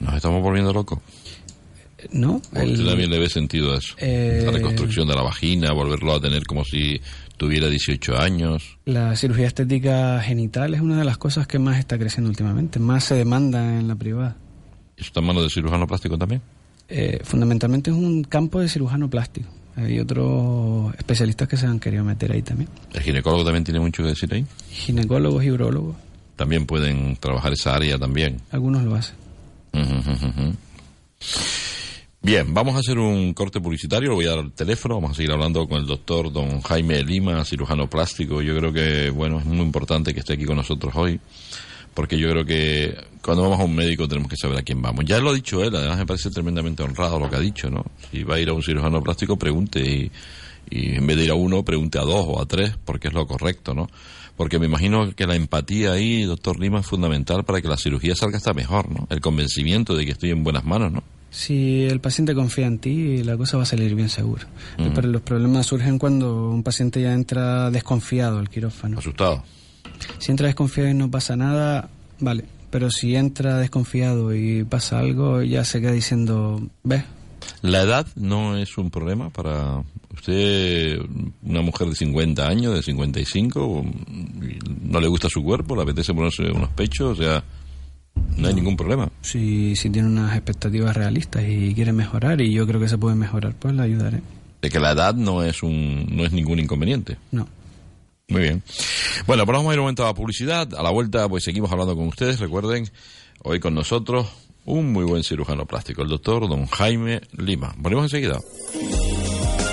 Nos estamos volviendo locos. ¿No? ¿O El- ¿Usted también le ve sentido a eso? Eh, La reconstrucción de la vagina, volverlo a tener como si tuviera 18 años. La cirugía estética genital es una de las cosas que más está creciendo últimamente, más se demanda en la privada. ¿Eso está en manos del cirujano plástico también? Eh, fundamentalmente es un campo de cirujano plástico. Hay otros especialistas que se han querido meter ahí también. ¿El ginecólogo también tiene mucho que decir ahí? Ginecólogos y urólogos. También pueden trabajar esa área también. Algunos lo hacen. Bien, vamos a hacer un corte publicitario, le voy a dar el teléfono, vamos a seguir hablando con el doctor don Jaime Lima, cirujano plástico. Yo creo que, bueno, es muy importante que esté aquí con nosotros hoy, porque yo creo que cuando vamos a un médico tenemos que saber a quién vamos. Ya lo ha dicho él, además me parece tremendamente honrado lo que ha dicho, ¿no? Si va a ir a un cirujano plástico, pregunte y, y en vez de ir a uno, pregunte a dos o a tres, porque es lo correcto, ¿no? Porque me imagino que la empatía ahí, doctor Lima, es fundamental para que la cirugía salga hasta mejor, ¿no? El convencimiento de que estoy en buenas manos, ¿no? Si el paciente confía en ti, la cosa va a salir bien seguro. Pero los problemas surgen cuando un paciente ya entra desconfiado al quirófano. Asustado. Si entra desconfiado y no pasa nada, vale. Pero si entra desconfiado y pasa algo, ya se queda diciendo, ¿ves? ¿La edad no es un problema para usted, una mujer de 50 años, de 55, no le gusta su cuerpo, le apetece ponerse unos pechos, o sea, no hay ningún problema. Si, si tiene unas expectativas realistas y quiere mejorar, y yo creo que se puede mejorar, pues le ayudaré. De que la edad no es, un, no es ningún inconveniente. No. Muy bien. Bueno, pues vamos a ir un momento a la publicidad. A la vuelta, pues seguimos hablando con ustedes. Recuerden, hoy con nosotros un muy buen cirujano plástico, el doctor don Jaime Lima. Volvemos enseguida.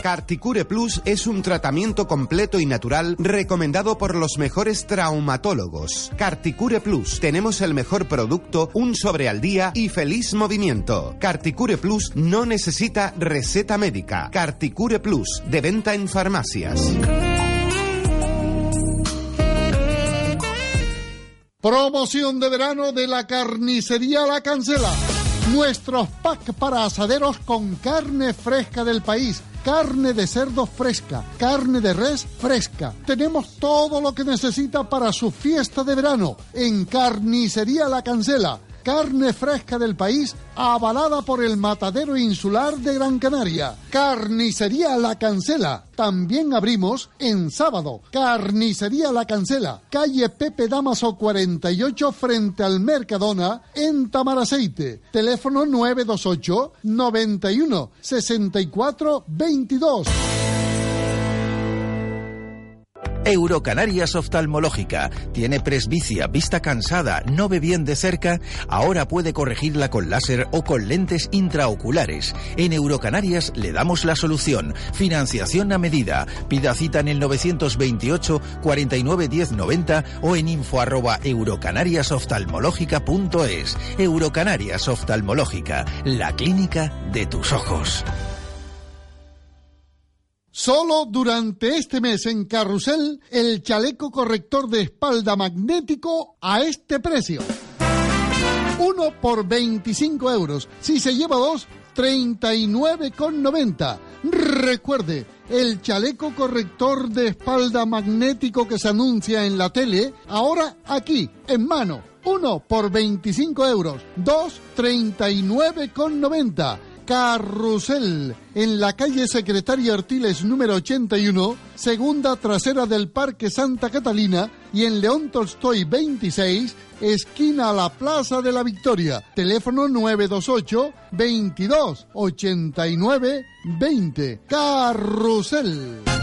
Carticure Plus es un tratamiento completo y natural recomendado por los mejores traumatólogos. Carticure Plus, tenemos el mejor producto, un sobre al día y feliz movimiento. Carticure Plus no necesita receta médica. Carticure Plus, de venta en farmacias. Promoción de verano de la carnicería La Cancela. Nuestros packs para asaderos con carne fresca del país. Carne de cerdo fresca, carne de res fresca. Tenemos todo lo que necesita para su fiesta de verano en Carnicería La Cancela carne fresca del país avalada por el Matadero Insular de Gran Canaria. Carnicería La Cancela. También abrimos en sábado. Carnicería La Cancela, calle Pepe Damaso 48 frente al Mercadona en Tamaraceite. Teléfono 928 91 64 22. Eurocanarias Oftalmológica. ¿Tiene presbicia, vista cansada, no ve bien de cerca? Ahora puede corregirla con láser o con lentes intraoculares. En Eurocanarias le damos la solución. Financiación a medida. Pida cita en el 928 49 10 90 o en info arroba. Eurocanarias Oftalmológica, la clínica de tus ojos. Solo durante este mes en Carrusel, el chaleco corrector de espalda magnético a este precio. Uno por 25 euros. Si se lleva dos, 39,90. Recuerde, el chaleco corrector de espalda magnético que se anuncia en la tele, ahora aquí, en mano. Uno por 25 euros. Dos, 39,90 Carrusel, en la calle Secretaria Artiles número 81, segunda trasera del Parque Santa Catalina y en León Tolstoy 26, esquina a la Plaza de la Victoria. Teléfono 928 22 89 20. Carrusel.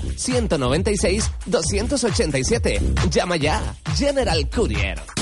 902-196-287. Llama ya. General Courier.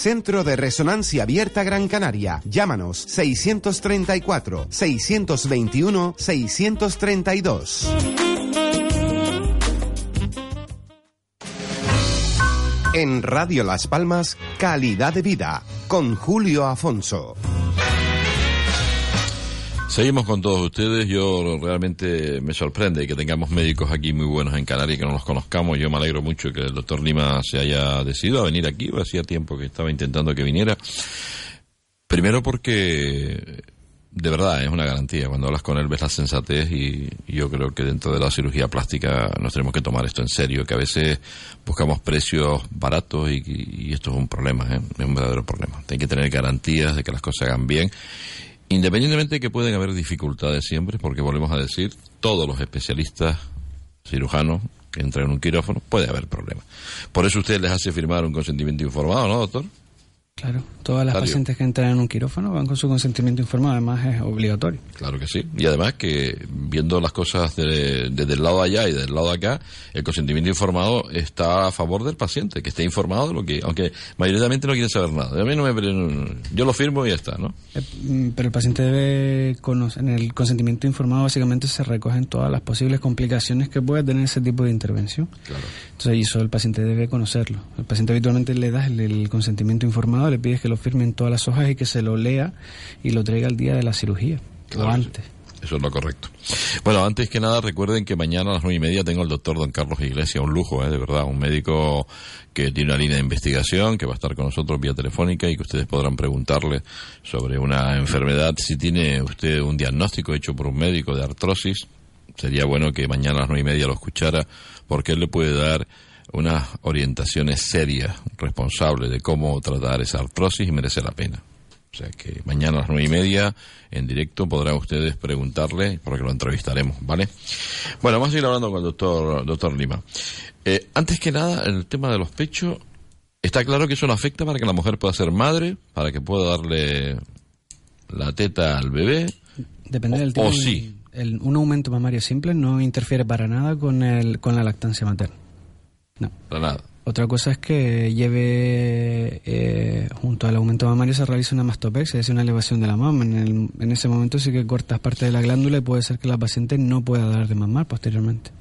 Centro de Resonancia Abierta Gran Canaria. Llámanos 634 621 632. En Radio Las Palmas, Calidad de Vida, con Julio Afonso. Seguimos con todos ustedes. Yo realmente me sorprende que tengamos médicos aquí muy buenos en Canarias y que no los conozcamos. Yo me alegro mucho que el doctor Lima se haya decidido a venir aquí. Hacía tiempo que estaba intentando que viniera. Primero porque de verdad es una garantía. Cuando hablas con él ves la sensatez y, yo creo que dentro de la cirugía plástica nos tenemos que tomar esto en serio, que a veces buscamos precios baratos y, esto es un problema, ¿eh? es un verdadero problema. Hay que tener garantías de que las cosas hagan bien, independientemente de que pueden haber dificultades siempre, porque volvemos a decir, todos los especialistas cirujanos que entran en un quirófano puede haber problemas. Por eso usted les hace firmar un consentimiento informado, ¿no, doctor? Claro, todas las pacientes que entran en un quirófano van con su consentimiento informado, además es obligatorio. Claro que sí, y además que viendo las cosas desde el lado de allá y del lado de acá, el consentimiento informado está a favor del paciente, que esté informado de lo que, aunque mayoritariamente no quiere saber nada. A mí no me, yo lo firmo y ya está, ¿no? Eh, mm, pero el paciente debe conocer, en el consentimiento informado básicamente se recogen todas las posibles complicaciones que puede tener ese tipo de intervención. Claro. Entonces, eso el paciente debe conocerlo. El paciente habitualmente le da el consentimiento informado le pides que lo firmen todas las hojas y que se lo lea y lo traiga al día de la cirugía o antes. Eso es lo correcto. Bueno, antes que nada, recuerden que mañana a las nueve y media tengo el doctor don Carlos Iglesias, un lujo, ¿eh? de verdad, un médico que tiene una línea de investigación, que va a estar con nosotros vía telefónica y que ustedes podrán preguntarle sobre una enfermedad. Si tiene usted un diagnóstico hecho por un médico de artrosis, sería bueno que mañana a las nueve y media lo escuchara, porque él le puede dar unas orientaciones serias, responsables de cómo tratar esa artrosis y merece la pena. O sea que mañana a las nueve y media en directo podrán ustedes preguntarle porque lo entrevistaremos, ¿vale? Bueno, vamos a ir hablando con el doctor, doctor Lima. Eh, antes que nada, el tema de los pechos, está claro que eso no afecta para que la mujer pueda ser madre, para que pueda darle la teta al bebé. Depende del tipo. O sí. un aumento mamario simple no interfiere para nada con, el, con la lactancia materna. No. Para nada. Otra cosa es que lleve, eh, junto al aumento mamario, se realiza una mastopexia, es decir, una elevación de la mama. En, en ese momento sí que cortas parte de la glándula y puede ser que la paciente no pueda dar de mamar posteriormente.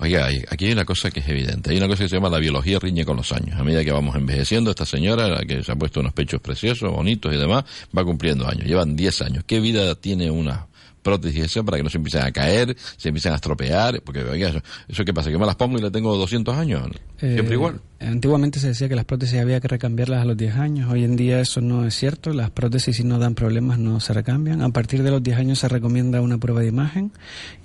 Oiga, aquí hay una cosa que es evidente. Hay una cosa que se llama la biología riñe con los años. A medida que vamos envejeciendo, esta señora, que se ha puesto unos pechos preciosos, bonitos y demás, va cumpliendo años. Llevan 10 años. ¿Qué vida tiene una prótesis para que no se empiecen a caer, se empiecen a estropear, porque oiga, eso, eso qué pasa, que me las pongo y le tengo 200 años, siempre eh, igual. Antiguamente se decía que las prótesis había que recambiarlas a los 10 años, hoy en día eso no es cierto, las prótesis si no dan problemas no se recambian, a partir de los 10 años se recomienda una prueba de imagen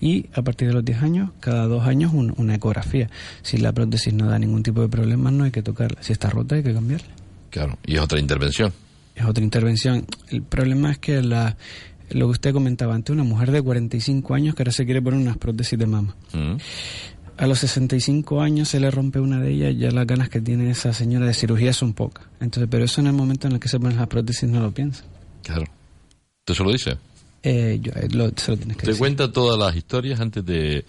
y a partir de los 10 años, cada dos años una ecografía. Si la prótesis no da ningún tipo de problemas no hay que tocarla, si está rota hay que cambiarla. Claro, y es otra intervención. Es otra intervención. El problema es que la lo que usted comentaba antes, una mujer de 45 años que ahora se quiere poner unas prótesis de mama. Mm. A los 65 años se le rompe una de ellas, ya las ganas que tiene esa señora de cirugía son pocas. Entonces, pero eso en el momento en el que se ponen las prótesis no lo piensa. Claro. ¿Usted se lo dice? Eh, yo, eh, lo, se lo tienes que ¿Te cuenta todas las historias antes de,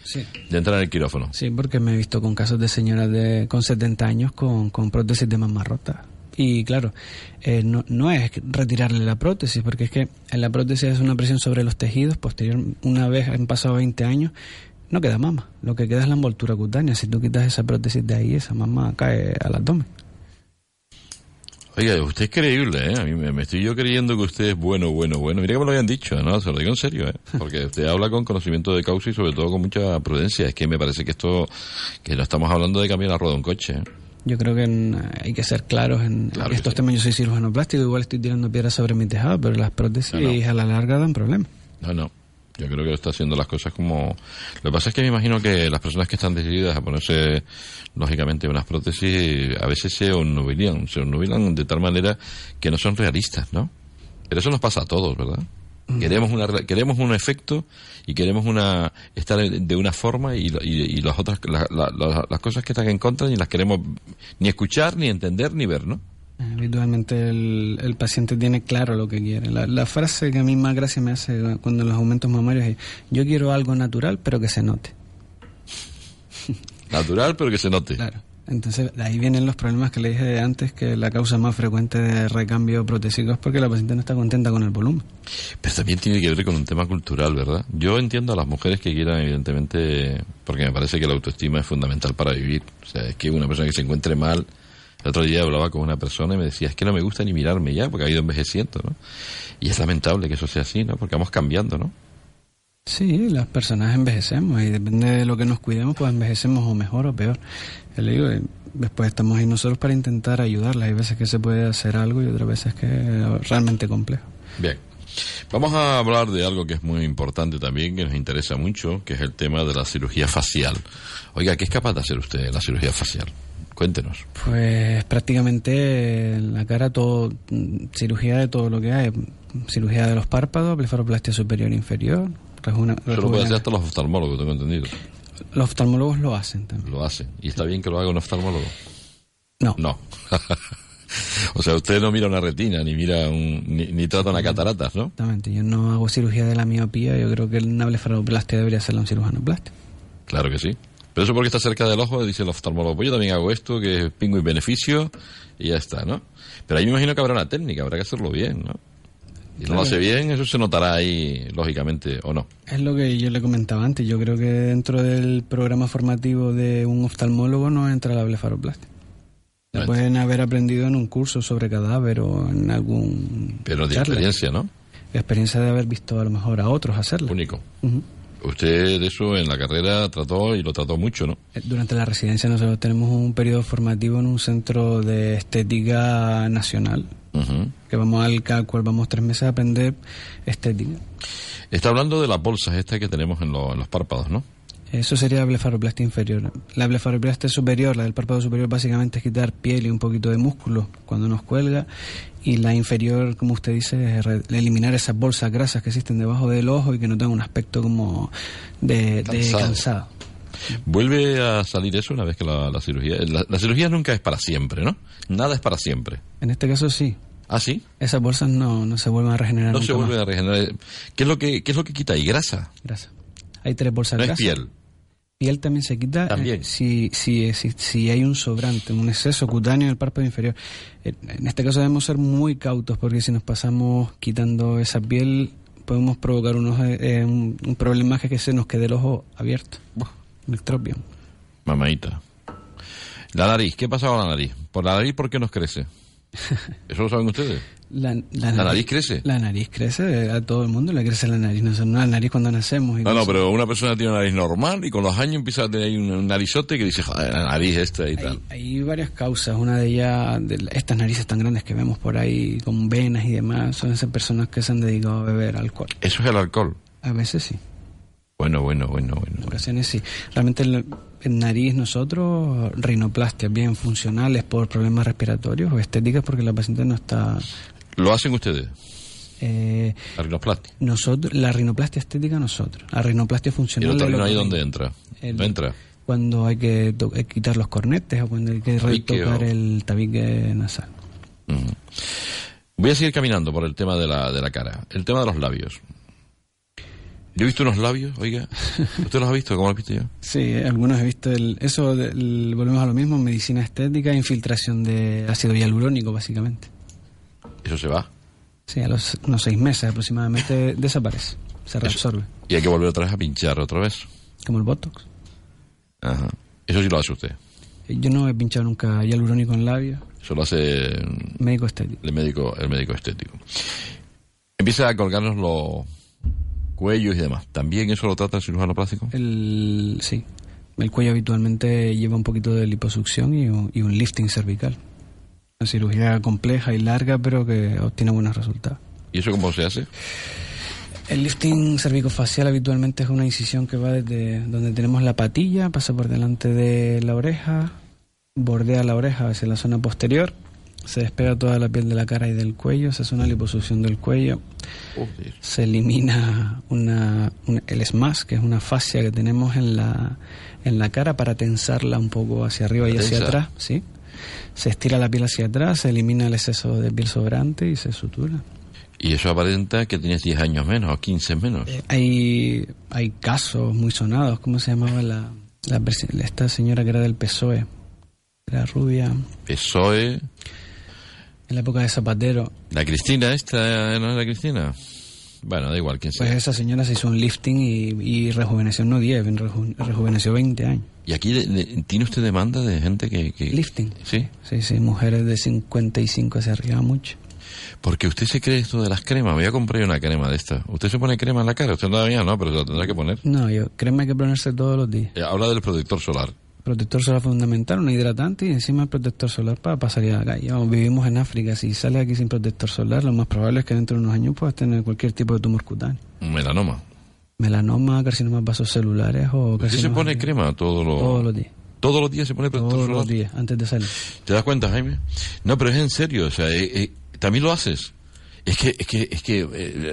de, entrar en el quirófano? Sí, porque me he visto con casos de señoras de, con 70 años con, con prótesis de mama rota. Y claro, eh, no, no es retirarle la prótesis, porque es que la prótesis es una presión sobre los tejidos, posterior, una vez han pasado 20 años, no queda mama, lo que queda es la envoltura cutánea. Si tú quitas esa prótesis de ahí, esa mama cae al abdomen. Oiga, usted es creíble, ¿eh? A mí me, estoy yo creyendo que usted es bueno, bueno, bueno. Mira que lo habían dicho, ¿no? Se lo digo en serio, ¿eh? Porque usted habla con conocimiento de causa y sobre todo con mucha prudencia. Es que me parece que esto, que no estamos hablando de cambiar la rueda de un coche, ¿eh? Yo creo que hay que ser claros en estos temas. Yo soy cirujano plástico, igual estoy tirando piedras sobre mi tejado, pero las prótesis a la larga dan problemas. No, no. Yo creo que está haciendo las cosas como... Lo que pasa es que me imagino que las personas que están decididas a ponerse, lógicamente, unas prótesis, a veces se onnubilan, se onnubilan de tal manera que no son realistas, ¿no? Pero eso nos pasa a todos, ¿verdad? Queremos, una, queremos un efecto y queremos una estar de una forma y, y, las otras las cosas que están en contra ni las queremos ni escuchar, ni entender, ni ver, ¿no? Habitualmente el, el paciente tiene claro lo que quiere. La, la, frase que a mí más gracia me hace cuando los aumentos mamarios es yo quiero algo natural pero que se note. Natural pero que se note. Claro. Entonces, ahí vienen los problemas que le dije antes, que la causa más frecuente de recambio protésico es porque la paciente no está contenta con el volumen. Pero también tiene que ver con un tema cultural, ¿verdad? Yo entiendo a las mujeres que quieran, evidentemente, porque me parece que la autoestima es fundamental para vivir. O sea, es que una persona que se encuentre mal, el otro día hablaba con una persona y me decía, es que no me gusta ni mirarme ya, porque ha ido envejeciendo, ¿no? Y es lamentable que eso sea así, ¿no? Porque vamos cambiando, ¿no? Sí, las personas envejecemos y depende de lo que nos cuidemos, pues envejecemos o mejor o peor. Yo le digo, después estamos ahí nosotros para intentar ayudarlas. Hay veces que se puede hacer algo y otras veces que es realmente complejo. Bien. Vamos a hablar de algo que es muy importante también, que nos interesa mucho, que es el tema de la cirugía facial. Oiga, ¿qué es capaz de hacer usted la cirugía facial? Cuéntenos. Pues prácticamente en la cara todo, cirugía de todo lo que hay. Cirugía de los párpados, blefaroplastia superior e inferior, eso lo puede hacer hasta los oftalmólogos, tengo entendido. Los oftalmólogos lo hacen también. Lo hacen. ¿Y está bien que lo haga un oftalmólogo? No. No. o sea, usted no mira una retina, ni mira un, ni, trata una cataratas, ¿no? Exactamente. Yo no hago cirugía de la miopía. Yo creo que una blefaroplastia debería hacerla un cirujano plástico. Claro que sí. Pero eso porque está cerca del ojo, dice el oftalmólogo. Pues yo también hago esto, que es pingo y beneficio, y ya está, ¿no? Pero ahí me imagino que habrá una técnica, habrá que hacerlo bien, ¿no? Y no lo hace bien, eso se notará ahí, lógicamente, o no. Es lo que yo le comentaba antes. Yo creo que dentro del programa formativo de un oftalmólogo no entra la blefaroplastia. La pueden haber aprendido en un curso sobre cadáver o en algún. Pero de experiencia, ¿no? Experiencia de haber visto a lo mejor a otros hacerlo. Único. Usted eso en la carrera trató y lo trató mucho, ¿no? Eh, durante la residencia nosotros tenemos un periodo formativo en un centro de estética nacional, que vamos al cual vamos tres meses a aprender estética. Está hablando de las bolsas estas que tenemos en, en los párpados, ¿no? Eso sería blefaroplastia inferior. La blefaroplastia superior, la del párpado superior, básicamente es quitar piel y un poquito de músculo cuando nos cuelga. Y la inferior, como usted dice, es eliminar esas bolsas grasas que existen debajo del ojo y que no tengan un aspecto como de cansado. ¿Vuelve a salir eso una vez que la, cirugía... La, cirugía nunca es para siempre, ¿no? Nada es para siempre. En este caso sí. ¿Ah, sí? Esas bolsas no, no se vuelven a regenerar. No se vuelven a regenerar. ¿Qué es, lo que, ¿Qué es lo que quita ahí? ¿Grasa? Grasa. Hay tres bolsas no grasas. es piel piel también se quita eh, ¿También? si, si, si, si, hay un sobrante, un exceso cutáneo en el párpado inferior. En este caso debemos ser muy cautos porque si nos pasamos quitando esa piel podemos provocar unos, eh, un, problema que, se nos quede el ojo abierto, el estropio. Mamadita. La nariz, ¿qué pasa con la nariz? ¿Por la nariz por qué nos crece? ¿Eso lo saben ustedes? La, nariz, crece? La nariz crece, a todo el mundo le crece la nariz, no la nariz cuando nacemos. no, no, pero una persona tiene una nariz normal y con los años empieza a tener un, narizote que dice, joder, la nariz esta y tal. Hay varias causas, una de ellas, de estas narices tan grandes que vemos por ahí, con venas y demás, son esas personas que se han dedicado a beber alcohol. ¿Eso es el alcohol? A veces sí. Bueno, bueno, bueno, bueno. En ocasiones sí. Realmente en nariz nosotros, rinoplastias bien funcionales por problemas respiratorios o estéticas porque la paciente no está ¿Lo hacen ustedes? Eh, la rinoplastia. Nosotros, la rinoplastia estética nosotros. La rinoplastia funcional. ¿Y el otorrino ahí dónde entra? ¿No entra? Cuando hay que quitar los cornetes o cuando hay que retocar el tabique nasal. Voy a seguir caminando por el tema de la, de la cara. El tema de los labios. Yo he visto unos labios, oiga. ¿Usted los ha visto? ¿Cómo los he visto yo? Sí, algunos he visto. El, eso, volvemos a lo mismo, medicina estética, infiltración de ácido hialurónico, básicamente. ¿Eso se va? Sí, a los unos seis meses aproximadamente desaparece, se reabsorbe. y hay que volver otra vez a pinchar otra vez. Como el Botox. Ajá. Eso sí lo hace usted. Yo no he pinchado nunca hialurónico en labios. Eso lo hace médico estético. El médico, el médico estético. Empieza a colgarnos los cuellos y demás. ¿También eso lo trata el cirujano plástico? El, sí. El cuello habitualmente lleva un poquito de liposucción y y un lifting cervical. Una cirugía compleja y larga, pero que obtiene buenos resultados. ¿Y eso cómo se hace? El lifting cervicofacial habitualmente es una incisión que va desde donde tenemos la patilla, pasa por delante de la oreja, bordea la oreja hacia la zona posterior, se despega toda la piel de la cara y del cuello, se hace una liposucción del cuello, se elimina una, el SMAS, que es una fascia que tenemos en la, en la cara para tensarla un poco hacia arriba y hacia atrás, ¿sí? Se estira la piel hacia atrás, se elimina el exceso de piel sobrante y se sutura. ¿Y eso aparenta que tienes 10 años menos o 15 menos? Eh, hay, hay casos muy sonados. ¿Cómo se llamaba la, esta señora que era del PSOE? Era rubia. PSOE. En la época de Zapatero. La Cristina, esta, ¿no es la Cristina? Bueno, da igual quién sea. Pues esa señora se hizo un lifting y, y rejuveneció no 10, reju- rejuveneció 20 años. ¿Y aquí de- de- tiene usted demanda de gente que, que- Lifting. Sí, Sí, sí, mujeres de 55 hacia arriba mucho. porque usted se cree esto de las cremas. Me voy a comprar una crema de esta. ¿Usted se pone crema en la cara? Usted todavía no, pero se la tendrá que poner. No, yo, créeme que ponerse todos los días. Eh, habla del protector solar. Protector solar fundamental, un hidratante y encima el protector solar para pasar a la calle. Vamos, vivimos en África, si sales aquí sin protector solar, lo más probable es que dentro de unos años puedas tener cualquier tipo de tumor cutáneo. Un melanoma. Melanoma, carcinomas vasocelulares o Usted se pone crema todos los, Todos los días. todos los días se pone protector Todos los días, antes de salir. ¿Te das cuenta, Jaime? No, pero es en serio, o sea, eh, eh, también lo haces. Es que, es que, es que eh,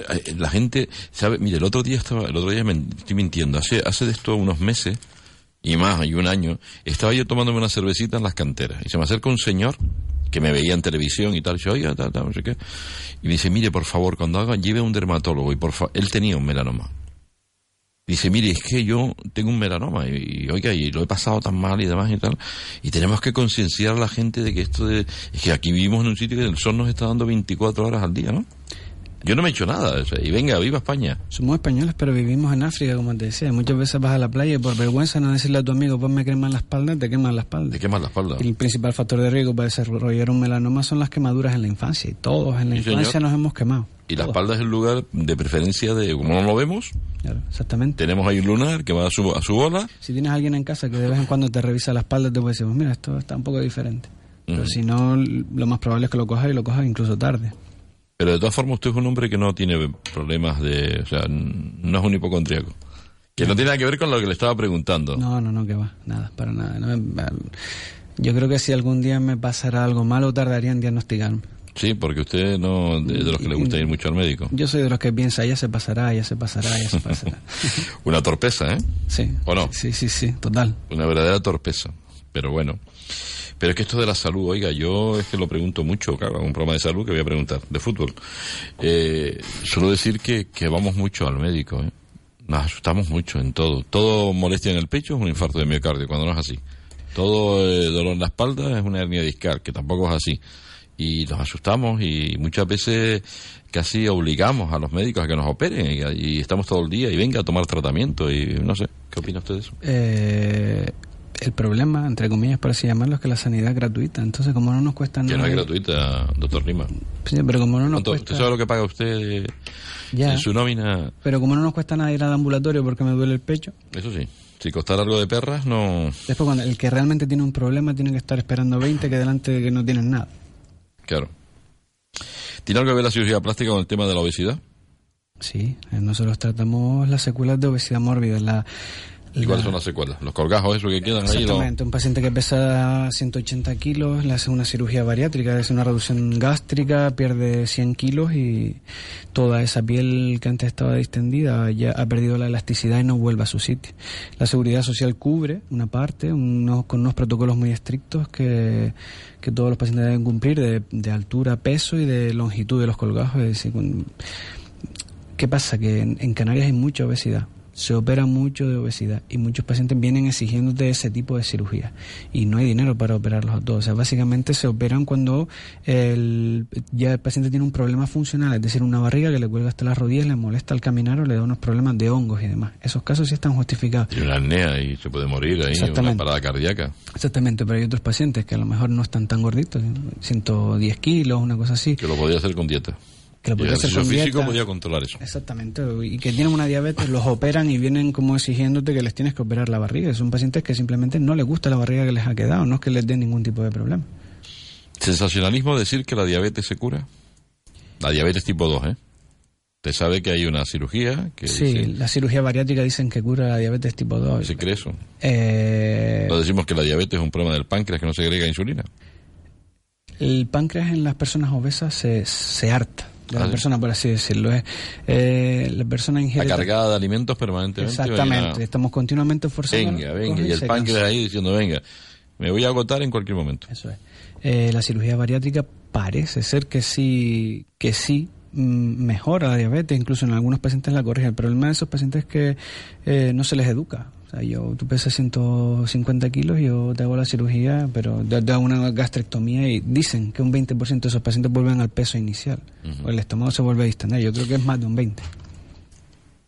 eh, la gente sabe. Mire, el otro día estaba, el otro día me estoy mintiendo. Hace, hace de esto unos meses y más, y un año, estaba yo tomándome una cervecita en las canteras y se me acerca un señor que me veía en televisión y tal, y yo, oiga, tal, tal, no sé qué, y me dice, mire, por favor, cuando haga, lleve a un dermatólogo y por favor, él tenía un melanoma. Dice, mire, es que yo tengo un melanoma y, y, oiga, y lo he pasado tan mal y demás y tal, y tenemos que concienciar a la gente de que esto de, es que aquí vivimos en un sitio que el sol nos está dando 24 horas al día, ¿no? Yo no me he hecho nada, o sea, y venga, viva España. Somos españoles, pero vivimos en África, como te decía. Muchas veces vas a la playa y por vergüenza no decirle a tu amigo, ponme crema en la espalda, te queman la espalda. Te quemas la espalda. El principal factor de riesgo para desarrollar un melanoma son las quemaduras en la infancia. Y todos en la Sí, infancia señor. nos hemos quemado. Y la espalda es el lugar de preferencia de, como no lo vemos, Claro, exactamente. tenemos ahí un lunar que va a su, a su bola, Si tienes a alguien en casa que de vez en cuando te revisa la espalda, te puede decir, mira, esto está un poco diferente. Pero si no, lo más probable es que lo cojas y lo cojas incluso tarde. pero de todas formas usted es un hombre que no tiene problemas de, o sea, no es un hipocondríaco. Que no tiene nada que ver con lo que le estaba preguntando. No, no, no, que va, nada, para nada. No yo creo que si algún día me pasara algo malo, tardaría en diagnosticarme. Sí, porque usted no de, de los que le gusta ir mucho al médico. Yo soy de los que piensa, ya se pasará, ya se pasará, ya se pasará. Una torpeza, ¿eh? Sí. ¿O no? Sí, sí, sí, total. Una verdadera torpeza. Pero bueno. Pero es que esto de la salud, oiga, yo es que lo pregunto mucho, claro, un programa de salud que voy a preguntar, de fútbol. Eh, suelo decir que, que vamos mucho al médico, ¿eh? Nos asustamos mucho en todo. Todo molestia en el pecho es un infarto de miocardio, cuando no es así. Todo eh, dolor en la espalda es una hernia discal, que tampoco es así. Y nos asustamos y muchas veces casi obligamos a los médicos a que nos operen y, y estamos todo el día y venga a tomar tratamiento y no sé, ¿qué opina usted de eso? Eh, el problema, entre comillas, por así llamarlo, es que la sanidad es gratuita. Entonces, como no nos cuesta Que nada. no es gratuita, doctor Lima. Sí, pero como no nos ¿Cuánto- cuesta. ¿Usted sabe lo que paga usted Ya. en su nómina? Pero como no nos cuesta nada ir al ambulatorio porque me duele el pecho, Eso sí. Si costara algo de perras, no. después cuando el que realmente tiene un problema tiene que estar esperando 20 que delante de que no tienen nada. Claro. ¿Tiene algo que ver la cirugía plástica con el tema de la obesidad? Sí, eh, nosotros tratamos las secuelas de obesidad mórbida. La, ¿Y la- cuáles son las secuelas? Los colgajos, eso que quedan ahí. lo- Exactamente, un paciente que pesa 180 kilos, le hace una cirugía bariátrica, hace una reducción gástrica, pierde 100 kilos y toda esa piel que antes estaba distendida ya ha perdido la elasticidad y no vuelve a su sitio. La seguridad social cubre una parte, unos, con unos protocolos muy estrictos que, que todos los pacientes deben cumplir de, de altura, peso y de longitud de los colgajos. Es decir, ¿Qué pasa? Que en, en Canarias hay mucha obesidad. Se opera mucho de obesidad y muchos pacientes vienen exigiéndote ese tipo de cirugía y no hay dinero para operarlos a todos. O sea, básicamente se operan cuando el, ya el paciente tiene un problema funcional, es decir, una barriga que le cuelga hasta las rodillas, le molesta al caminar o le da unos problemas de hongos y demás. Esos casos sí están justificados. Tiene una apnea y se puede morir ahí, una parada cardíaca. Exactamente, pero hay otros pacientes que a lo mejor no están tan gorditos, 110 kilos, una cosa así, Que lo podía hacer con dieta. Que lo y el hacer físico podía controlar eso. Exactamente, y que tienen una diabetes, los operan y vienen como exigiéndote que les tienes que operar la barriga. Son pacientes que simplemente no les gusta la barriga que les ha quedado, no es que les dé ningún tipo de problema. Sensacionalismo decir que la diabetes se cura. La diabetes tipo 2, ¿eh? Usted sabe que hay una cirugía que Sí, dice- la cirugía bariátrica dicen que cura la diabetes tipo 2. se cree eso. Eh, No decimos que la diabetes es un problema del páncreas que no segrega insulina. el páncreas en las personas obesas se, se harta de la persona, por así decirlo. Es, eh, la persona Está ingiere... cargada de alimentos permanentemente. Exactamente, estamos continuamente forzando. Venga, venga. Y el páncreas ahí diciendo, venga, me voy a agotar en cualquier momento. Eso es. Eh, la cirugía bariátrica parece ser que sí, que sí mm, mejora la diabetes, incluso en algunos pacientes la corrige. El problema de esos pacientes es que eh, no se les educa. O sea, yo, tú pesas 150 kilos, yo te hago la cirugía, pero te, te hago una gastrectomía y dicen que un 20% de esos pacientes vuelven al peso inicial. O el estómago se vuelve a distender. Yo creo que es más de un 20%.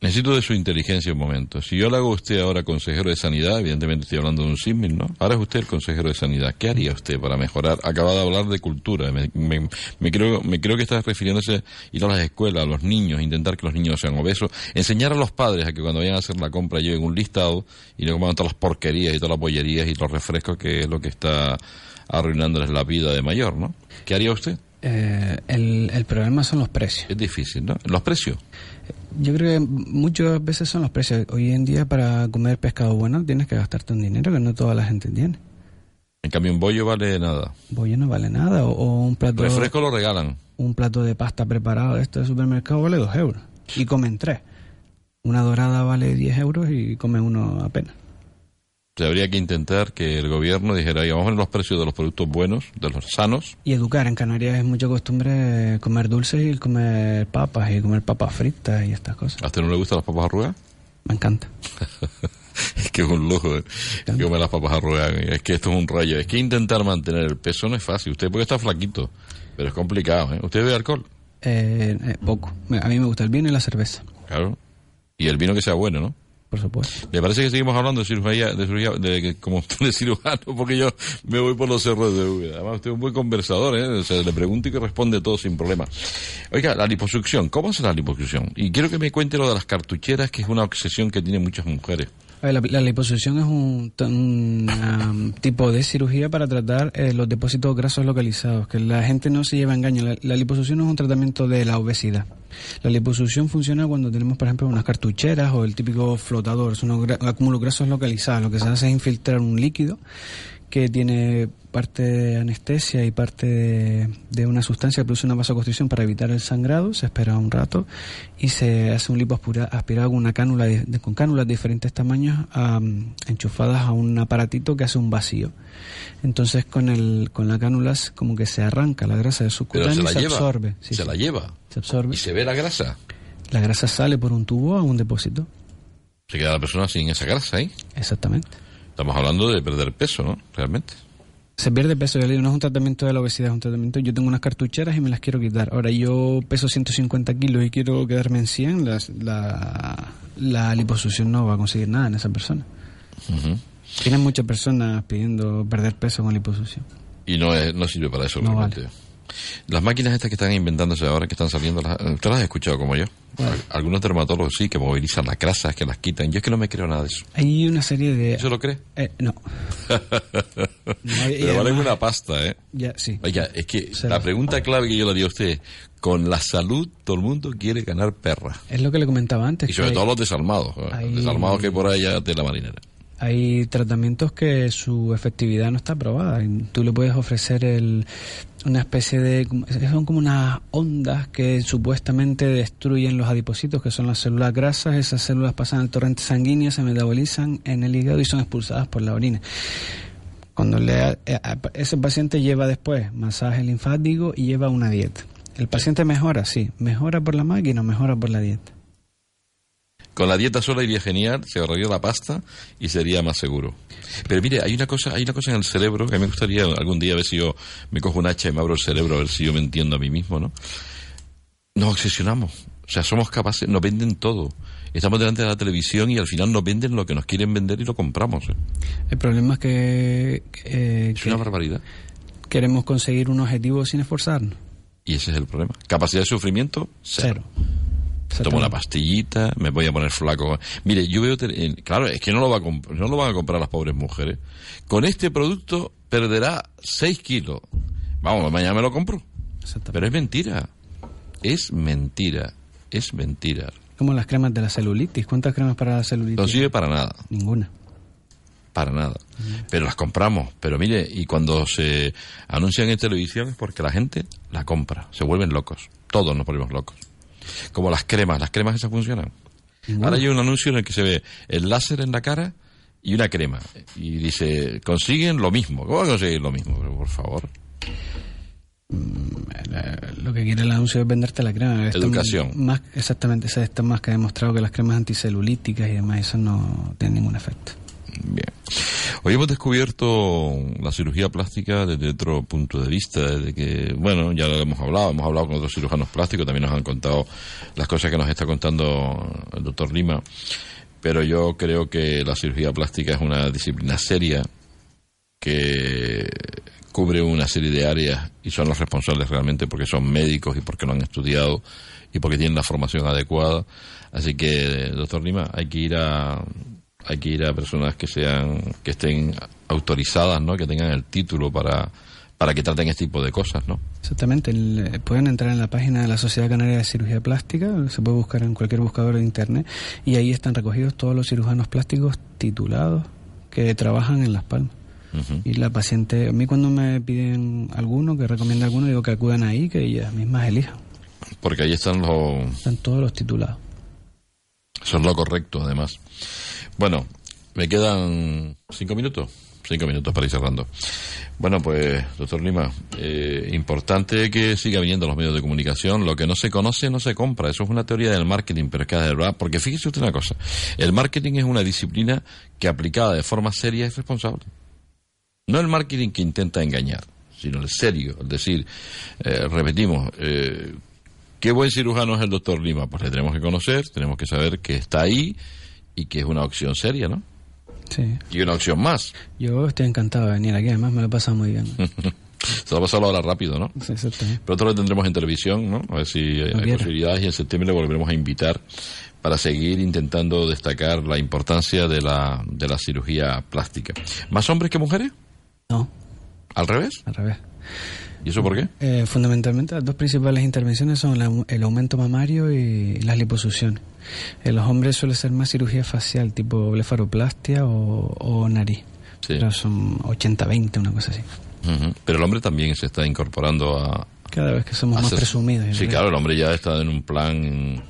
Necesito de su inteligencia un momento. Si yo le hago a usted ahora consejero de sanidad, evidentemente estoy hablando de un símil, ¿no? Ahora es usted el consejero de sanidad. ¿Qué haría usted para mejorar? Acaba de hablar de cultura. Me, me- me creo, me creo que está refiriéndose ir a las escuelas, a los niños, intentar que los niños sean obesos, enseñar a los padres a que cuando vayan a hacer la compra lleven un listado y no coman todas las porquerías y todas las bollerías y los refrescos que es lo que está arruinándoles la vida de mayor, ¿no? ¿Qué haría usted? Eh, el, el problema son los precios. Es difícil, ¿no? Los precios. Yo creo que muchas veces son los precios. Hoy en día para comer pescado bueno tienes que gastarte un dinero que no toda la gente tiene. En cambio, un bollo vale nada. Bollo no vale nada. O, o un plato Refresco lo regalan. un plato de pasta preparado de este supermercado vale dos euros. Y comen tres. Una dorada vale 10 euros y come uno apenas. Se habría que intentar que el gobierno dijera, "Oiga, vamos a poner los precios de los productos buenos, de los sanos, Y educar. En Canarias es mucha costumbre comer dulces y comer papas y comer papas fritas y estas cosas. ¿A usted no le gustan las papas arrugadas? Me encanta. Es que es un lujo eh, comer las papas arrugadas. Es que esto es un rayo. Es que intentar mantener el peso no es fácil. Usted puede estar flaquito, pero es complicado. ¿eh? ¿Usted bebe alcohol? Eh, eh, poco. A mí me gusta el vino y la cerveza, Claro. Y el vino que sea bueno, ¿no? Por supuesto. Me parece que seguimos hablando de cirugía, de cirugía, de, que- como de cirujano, porque yo me voy por los cerros de Úbeda. Además, usted es un buen conversador, ¿eh? O sea, le pregunto y que responde todo sin problema. Oiga, la liposucción, ¿cómo es la liposucción? Y quiero que me cuente lo de las cartucheras, que es una obsesión que tienen muchas mujeres. La, la liposucción es un, un, um, tipo de cirugía para tratar eh, los depósitos grasos localizados, que la gente no se lleva a engaño. La, la liposucción es un tratamiento de la obesidad. La liposucción funciona cuando tenemos, por ejemplo, unas cartucheras o el típico flotador, son acúmulos grasos localizados. Lo que se hace es infiltrar un líquido que tiene parte de anestesia y parte de, de una sustancia que produce una vasoconstricción para evitar el sangrado, se espera un rato y se hace un lipo aspira- aspirado con una cánula de- con cánulas de diferentes tamaños am, enchufadas a un aparatito que hace un vacío. Entonces con el con la cánula como que se arranca la grasa de Pero subcutánea se y la se lleva. absorbe. Sí, se sí, la lleva. se absorbe. Y se ve la grasa. La grasa sale por un tubo a un depósito. Se queda la persona sin esa grasa ahí. Exactamente. Estamos hablando de perder peso, ¿no? Realmente. Se pierde peso, ya le digo, no es un tratamiento de la obesidad, es un tratamiento. Yo tengo unas cartucheras y me las quiero quitar. Ahora, yo peso 150 kilos y quiero quedarme en 100, las- la, la liposucción no va a conseguir nada en esa persona. Tienen muchas personas pidiendo perder peso con liposucción. Y no, es- no sirve para eso, No realmente. Las máquinas estas que están inventándose ahora, que están saliendo, las, ¿usted las ha escuchado como yo? Al- Algunos dermatólogos sí, que movilizan las grasas, que las quitan. Yo es que no me creo nada de eso. Hay una serie de... ¿Eso lo cree? Eh, no. Pero además- una pasta, ¿eh? Ya, sí. Oiga, es que Se la pregunta clave que yo le di a usted es, con la salud todo el mundo quiere ganar perra. Es lo que le comentaba antes. Y sobre todo los desalmados. ¿eh? Los desalmados que hay por ya de la marinera. Hay tratamientos que su efectividad no está probada. Tú le puedes ofrecer el, una especie de... Son como unas ondas que supuestamente destruyen los adipocitos, que son las células grasas. Esas células pasan al torrente sanguíneo, se metabolizan en el hígado y son expulsadas por la orina. Cuando le, eh, a- ese paciente lleva después masaje linfático y lleva una dieta. El paciente mejora, sí. Mejora por la máquina o mejora por la dieta. Con la dieta sola iría genial, se agarraría la pasta y sería más seguro. Pero mire, hay una cosa, hay una cosa en el cerebro que me gustaría algún día ver si yo me cojo un hacha y me abro el cerebro a ver si yo me entiendo a mí mismo, ¿no? Nos obsesionamos, o sea, somos capaces, nos venden todo. Estamos delante de la televisión y al final nos venden lo que nos quieren vender y lo compramos. ¿eh? El problema es que, que- Es que una barbaridad. queremos conseguir un objetivo sin esforzarnos. Y ese es el problema. Capacidad de sufrimiento, cero. Cero. Tomo una Exactamente. pastillita, me voy a poner flaco. Mire, yo veo, claro, es que no lo, va a no lo van a comprar las pobres mujeres. Con este producto perderá 6 kilos. Vamos, mañana me lo compro. Exactamente. Pero es mentira. Es mentira. Es mentira. Como las cremas de la celulitis. ¿Cuántas cremas para la celulitis? No sirve para nada. Ninguna. Para nada. Pero las compramos. Pero mire, y cuando se anuncian en televisión es porque la gente la compra. Se vuelven locos. Todos nos volvemos locos. Como las cremas. Las cremas esas funcionan. Ahora hay un anuncio en el que se ve el láser en la cara y una crema. Y dice, consiguen lo mismo. ¿Cómo van a conseguir lo mismo? Pero por favor. Mm, lo que quiere el anuncio es venderte la crema. Educación. Más, exactamente, está más que demostrado que las cremas anticelulíticas y demás, eso no tiene ningún efecto. Bien. Hoy hemos descubierto la cirugía plástica desde otro punto de vista, desde que, bueno, ya lo hemos hablado, hemos hablado con otros cirujanos plásticos, también nos han contado las cosas que nos está contando el doctor Lima, pero yo creo que la cirugía plástica es una disciplina seria que cubre una serie de áreas y son los responsables realmente porque son médicos y porque lo han estudiado y porque tienen la formación adecuada. Así que, doctor Lima, hay que ir a hay que ir a personas que sean que estén autorizadas, ¿no? Que tengan el título para para que traten este tipo de cosas, ¿no? Exactamente. pueden entrar en la página de la Sociedad Canaria de Cirugía Plástica, se puede buscar en cualquier buscador de internet y ahí están recogidos todos los cirujanos plásticos titulados que trabajan en Las Palmas. Y la paciente, a mí cuando me piden alguno, que recomienda alguno, digo que acudan ahí, que ellas mismas elijan. Porque ahí están los... Están todos los titulados. Eso es lo correcto, además. Bueno, me quedan cinco minutos. Cinco minutos para ir cerrando. Bueno, pues, doctor Lima, eh, importante que siga viniendo los medios de comunicación. Lo que no se conoce no se compra. Eso es una teoría del marketing, pero es que verdad, porque fíjese usted una cosa. El marketing es una disciplina que aplicada de forma seria es responsable. No el marketing que intenta engañar, sino el serio. Es decir, eh, repetimos, eh, ¿qué buen cirujano es el doctor Lima? Pues le tenemos que conocer, tenemos que saber que está ahí y que es una opción seria, ¿no? Sí. Y una opción más. Yo estoy encantado de venir aquí, además me lo he pasado muy bien. Se lo ha pasado ahora rápido, ¿no? Sí, exactamente. Pero otro lo tendremos en televisión, ¿no? A ver si hay, posibilidades y en septiembre le volveremos a invitar para seguir intentando destacar la importancia de la, de la cirugía plástica. ¿Más hombres que mujeres? No. ¿Al revés? Al revés. ¿Y eso por qué? Eh, fundamentalmente las dos principales intervenciones son el aumento mamario y las liposucciones. En los hombres suele ser más cirugía facial, tipo blefaroplastia o, nariz. Pero son 80-20, una cosa así. Pero el hombre también se está incorporando a... Cada vez que somos más presumidos. Sí, claro, el hombre ya está en un plan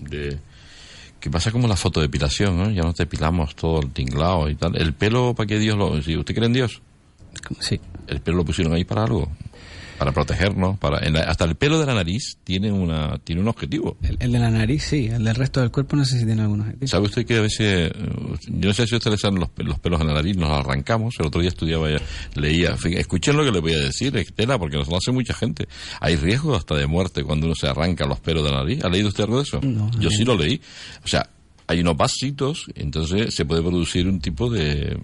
de... que pasa como la fotodepilación, ¿no? Ya no te depilamos todo el tinglado y tal. ¿El pelo para qué Dios lo...? Si ¿Usted cree en Dios? Sí. ¿El pelo lo pusieron ahí para algo? Para protegernos, para hasta el pelo de la nariz tiene una tiene un objetivo. El, de la nariz sí, el del resto del cuerpo no sé si tiene algún objetivo. ¿Sabe usted que a veces, yo no sé si a usted le salen los, los, pelos en la nariz, nos arrancamos, el otro día estudiaba, leía, escuchen lo que le voy a decir, Estela, porque nos lo hace mucha gente. Hay riesgo hasta de muerte cuando uno se arranca los pelos de la nariz. ¿Ha leído usted algo de eso? No, yo sí lo leí. O sea, hay unos pasitos, entonces se puede producir un tipo de,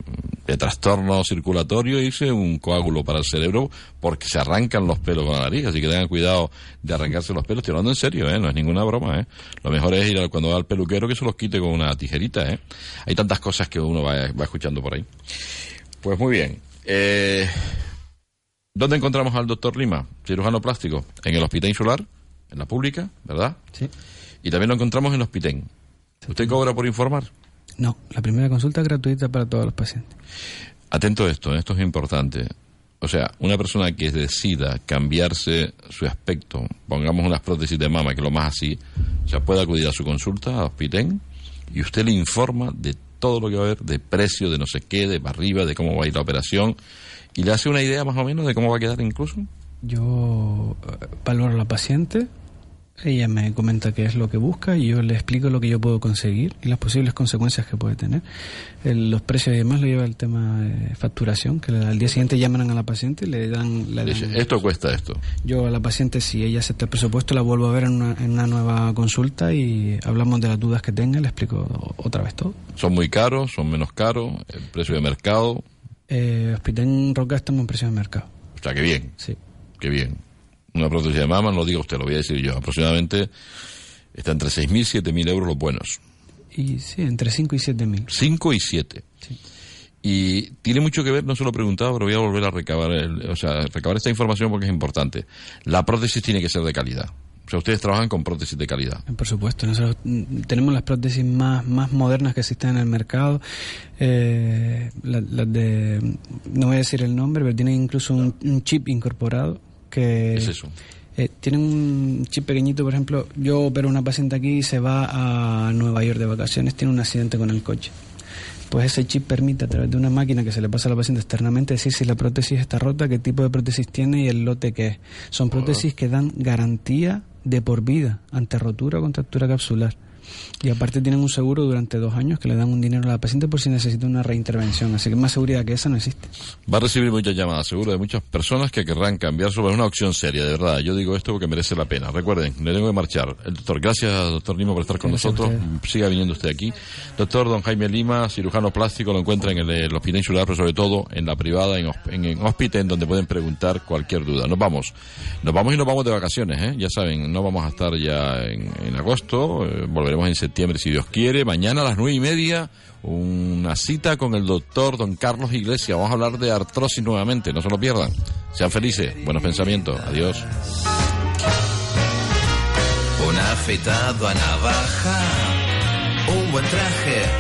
trastorno circulatorio y un coágulo para el cerebro porque se arrancan los pelos con la nariz, así que tengan cuidado de arrancarse los pelos, estoy hablando en serio, ¿eh? no es ninguna broma. ¿eh? Lo mejor es ir cuando va al peluquero que se los quite con una tijerita. ¿eh? Hay tantas cosas que uno va, va escuchando por ahí. Pues muy bien. Eh, ¿Dónde encontramos al doctor Lima, cirujano plástico? En el Hospital Insular, en la pública, ¿verdad? Sí. Y también lo encontramos en el Hospital. ¿Usted cobra por informar? No, la primera consulta es gratuita para todos los pacientes. Atento a esto, esto es importante. O sea, una persona que decida cambiarse su aspecto, pongamos unas prótesis de mama, que lo más así, o sea, puede acudir a su consulta, a Hospitén, y usted le informa de todo lo que va a haber, de precio, de no sé qué, de para arriba, de cómo va a ir la operación, y le hace una idea más o menos de cómo va a quedar incluso. Yo eh, valoro a la paciente, ella me comenta qué es lo que busca y yo le explico lo que yo puedo conseguir y las posibles consecuencias que puede tener. los precios y demás lo lleva el tema de facturación, que al día siguiente llaman a la paciente y le dan... esto cuesta esto. Yo a la paciente, si ella acepta el presupuesto, la vuelvo a ver en una, en una nueva consulta y hablamos de las dudas que tenga y le explico otra vez todo. ¿Son muy caros? ¿Son menos caros? ¿El precio de mercado? Eh, Hospital Roca estamos en precio de mercado. O sea, que bien. Sí. Qué bien una prótesis de mama, no lo diga usted, lo voy a decir yo, aproximadamente está entre 6.000 y 7.000 euros los buenos. Y sí, entre 5 y 7.000. 5 y 7. Sí. Y tiene mucho que ver, no se lo he preguntado, pero voy a volver a recabar, o sea, recabar esta información porque es importante. La prótesis tiene que ser de calidad. O sea, ustedes trabajan con prótesis de calidad. Por supuesto, nosotros mm, tenemos las prótesis más, más modernas que existen en el mercado. Eh, las, de, no voy a decir el nombre, pero tienen incluso un chip incorporado que... es eso? Eh, tienen un chip pequeñito, por ejemplo, yo opero una paciente aquí y se va a Nueva York de vacaciones, tiene un accidente con el coche. pues ese chip permite a través de una máquina que se le pasa al paciente externamente decir si la prótesis está rota, qué tipo de prótesis tiene y el lote que es. Son prótesis que dan garantía de por vida ante rotura o contractura capsular. Y aparte tienen un seguro durante dos años que le dan un dinero a la paciente por si necesita una reintervención. Así que más seguridad que esa no existe. Va a recibir muchas llamadas, seguro, de muchas personas que querrán cambiar sobre una opción seria, de verdad. Yo digo esto porque merece la pena. Recuerden, le tengo que marchar. El doctor, gracias, doctor Lima, por estar con nosotros. Siga viniendo usted aquí. Doctor Don Jaime Lima, cirujano plástico, lo encuentra en el, hospital insular, pero sobre todo en la privada, en, en, en hospital, en donde pueden preguntar cualquier duda. Nos vamos. Nos vamos y nos vamos de vacaciones, ¿eh? Ya saben, no vamos a estar ya en, agosto, eh, en septiembre si Dios quiere. Mañana a las nueve y media, una cita con el doctor don Carlos Iglesias. Vamos a hablar de artrosis nuevamente, no se lo pierdan. Sean felices, buenos pensamientos. Adiós. Un afeitado a navaja, un buen traje.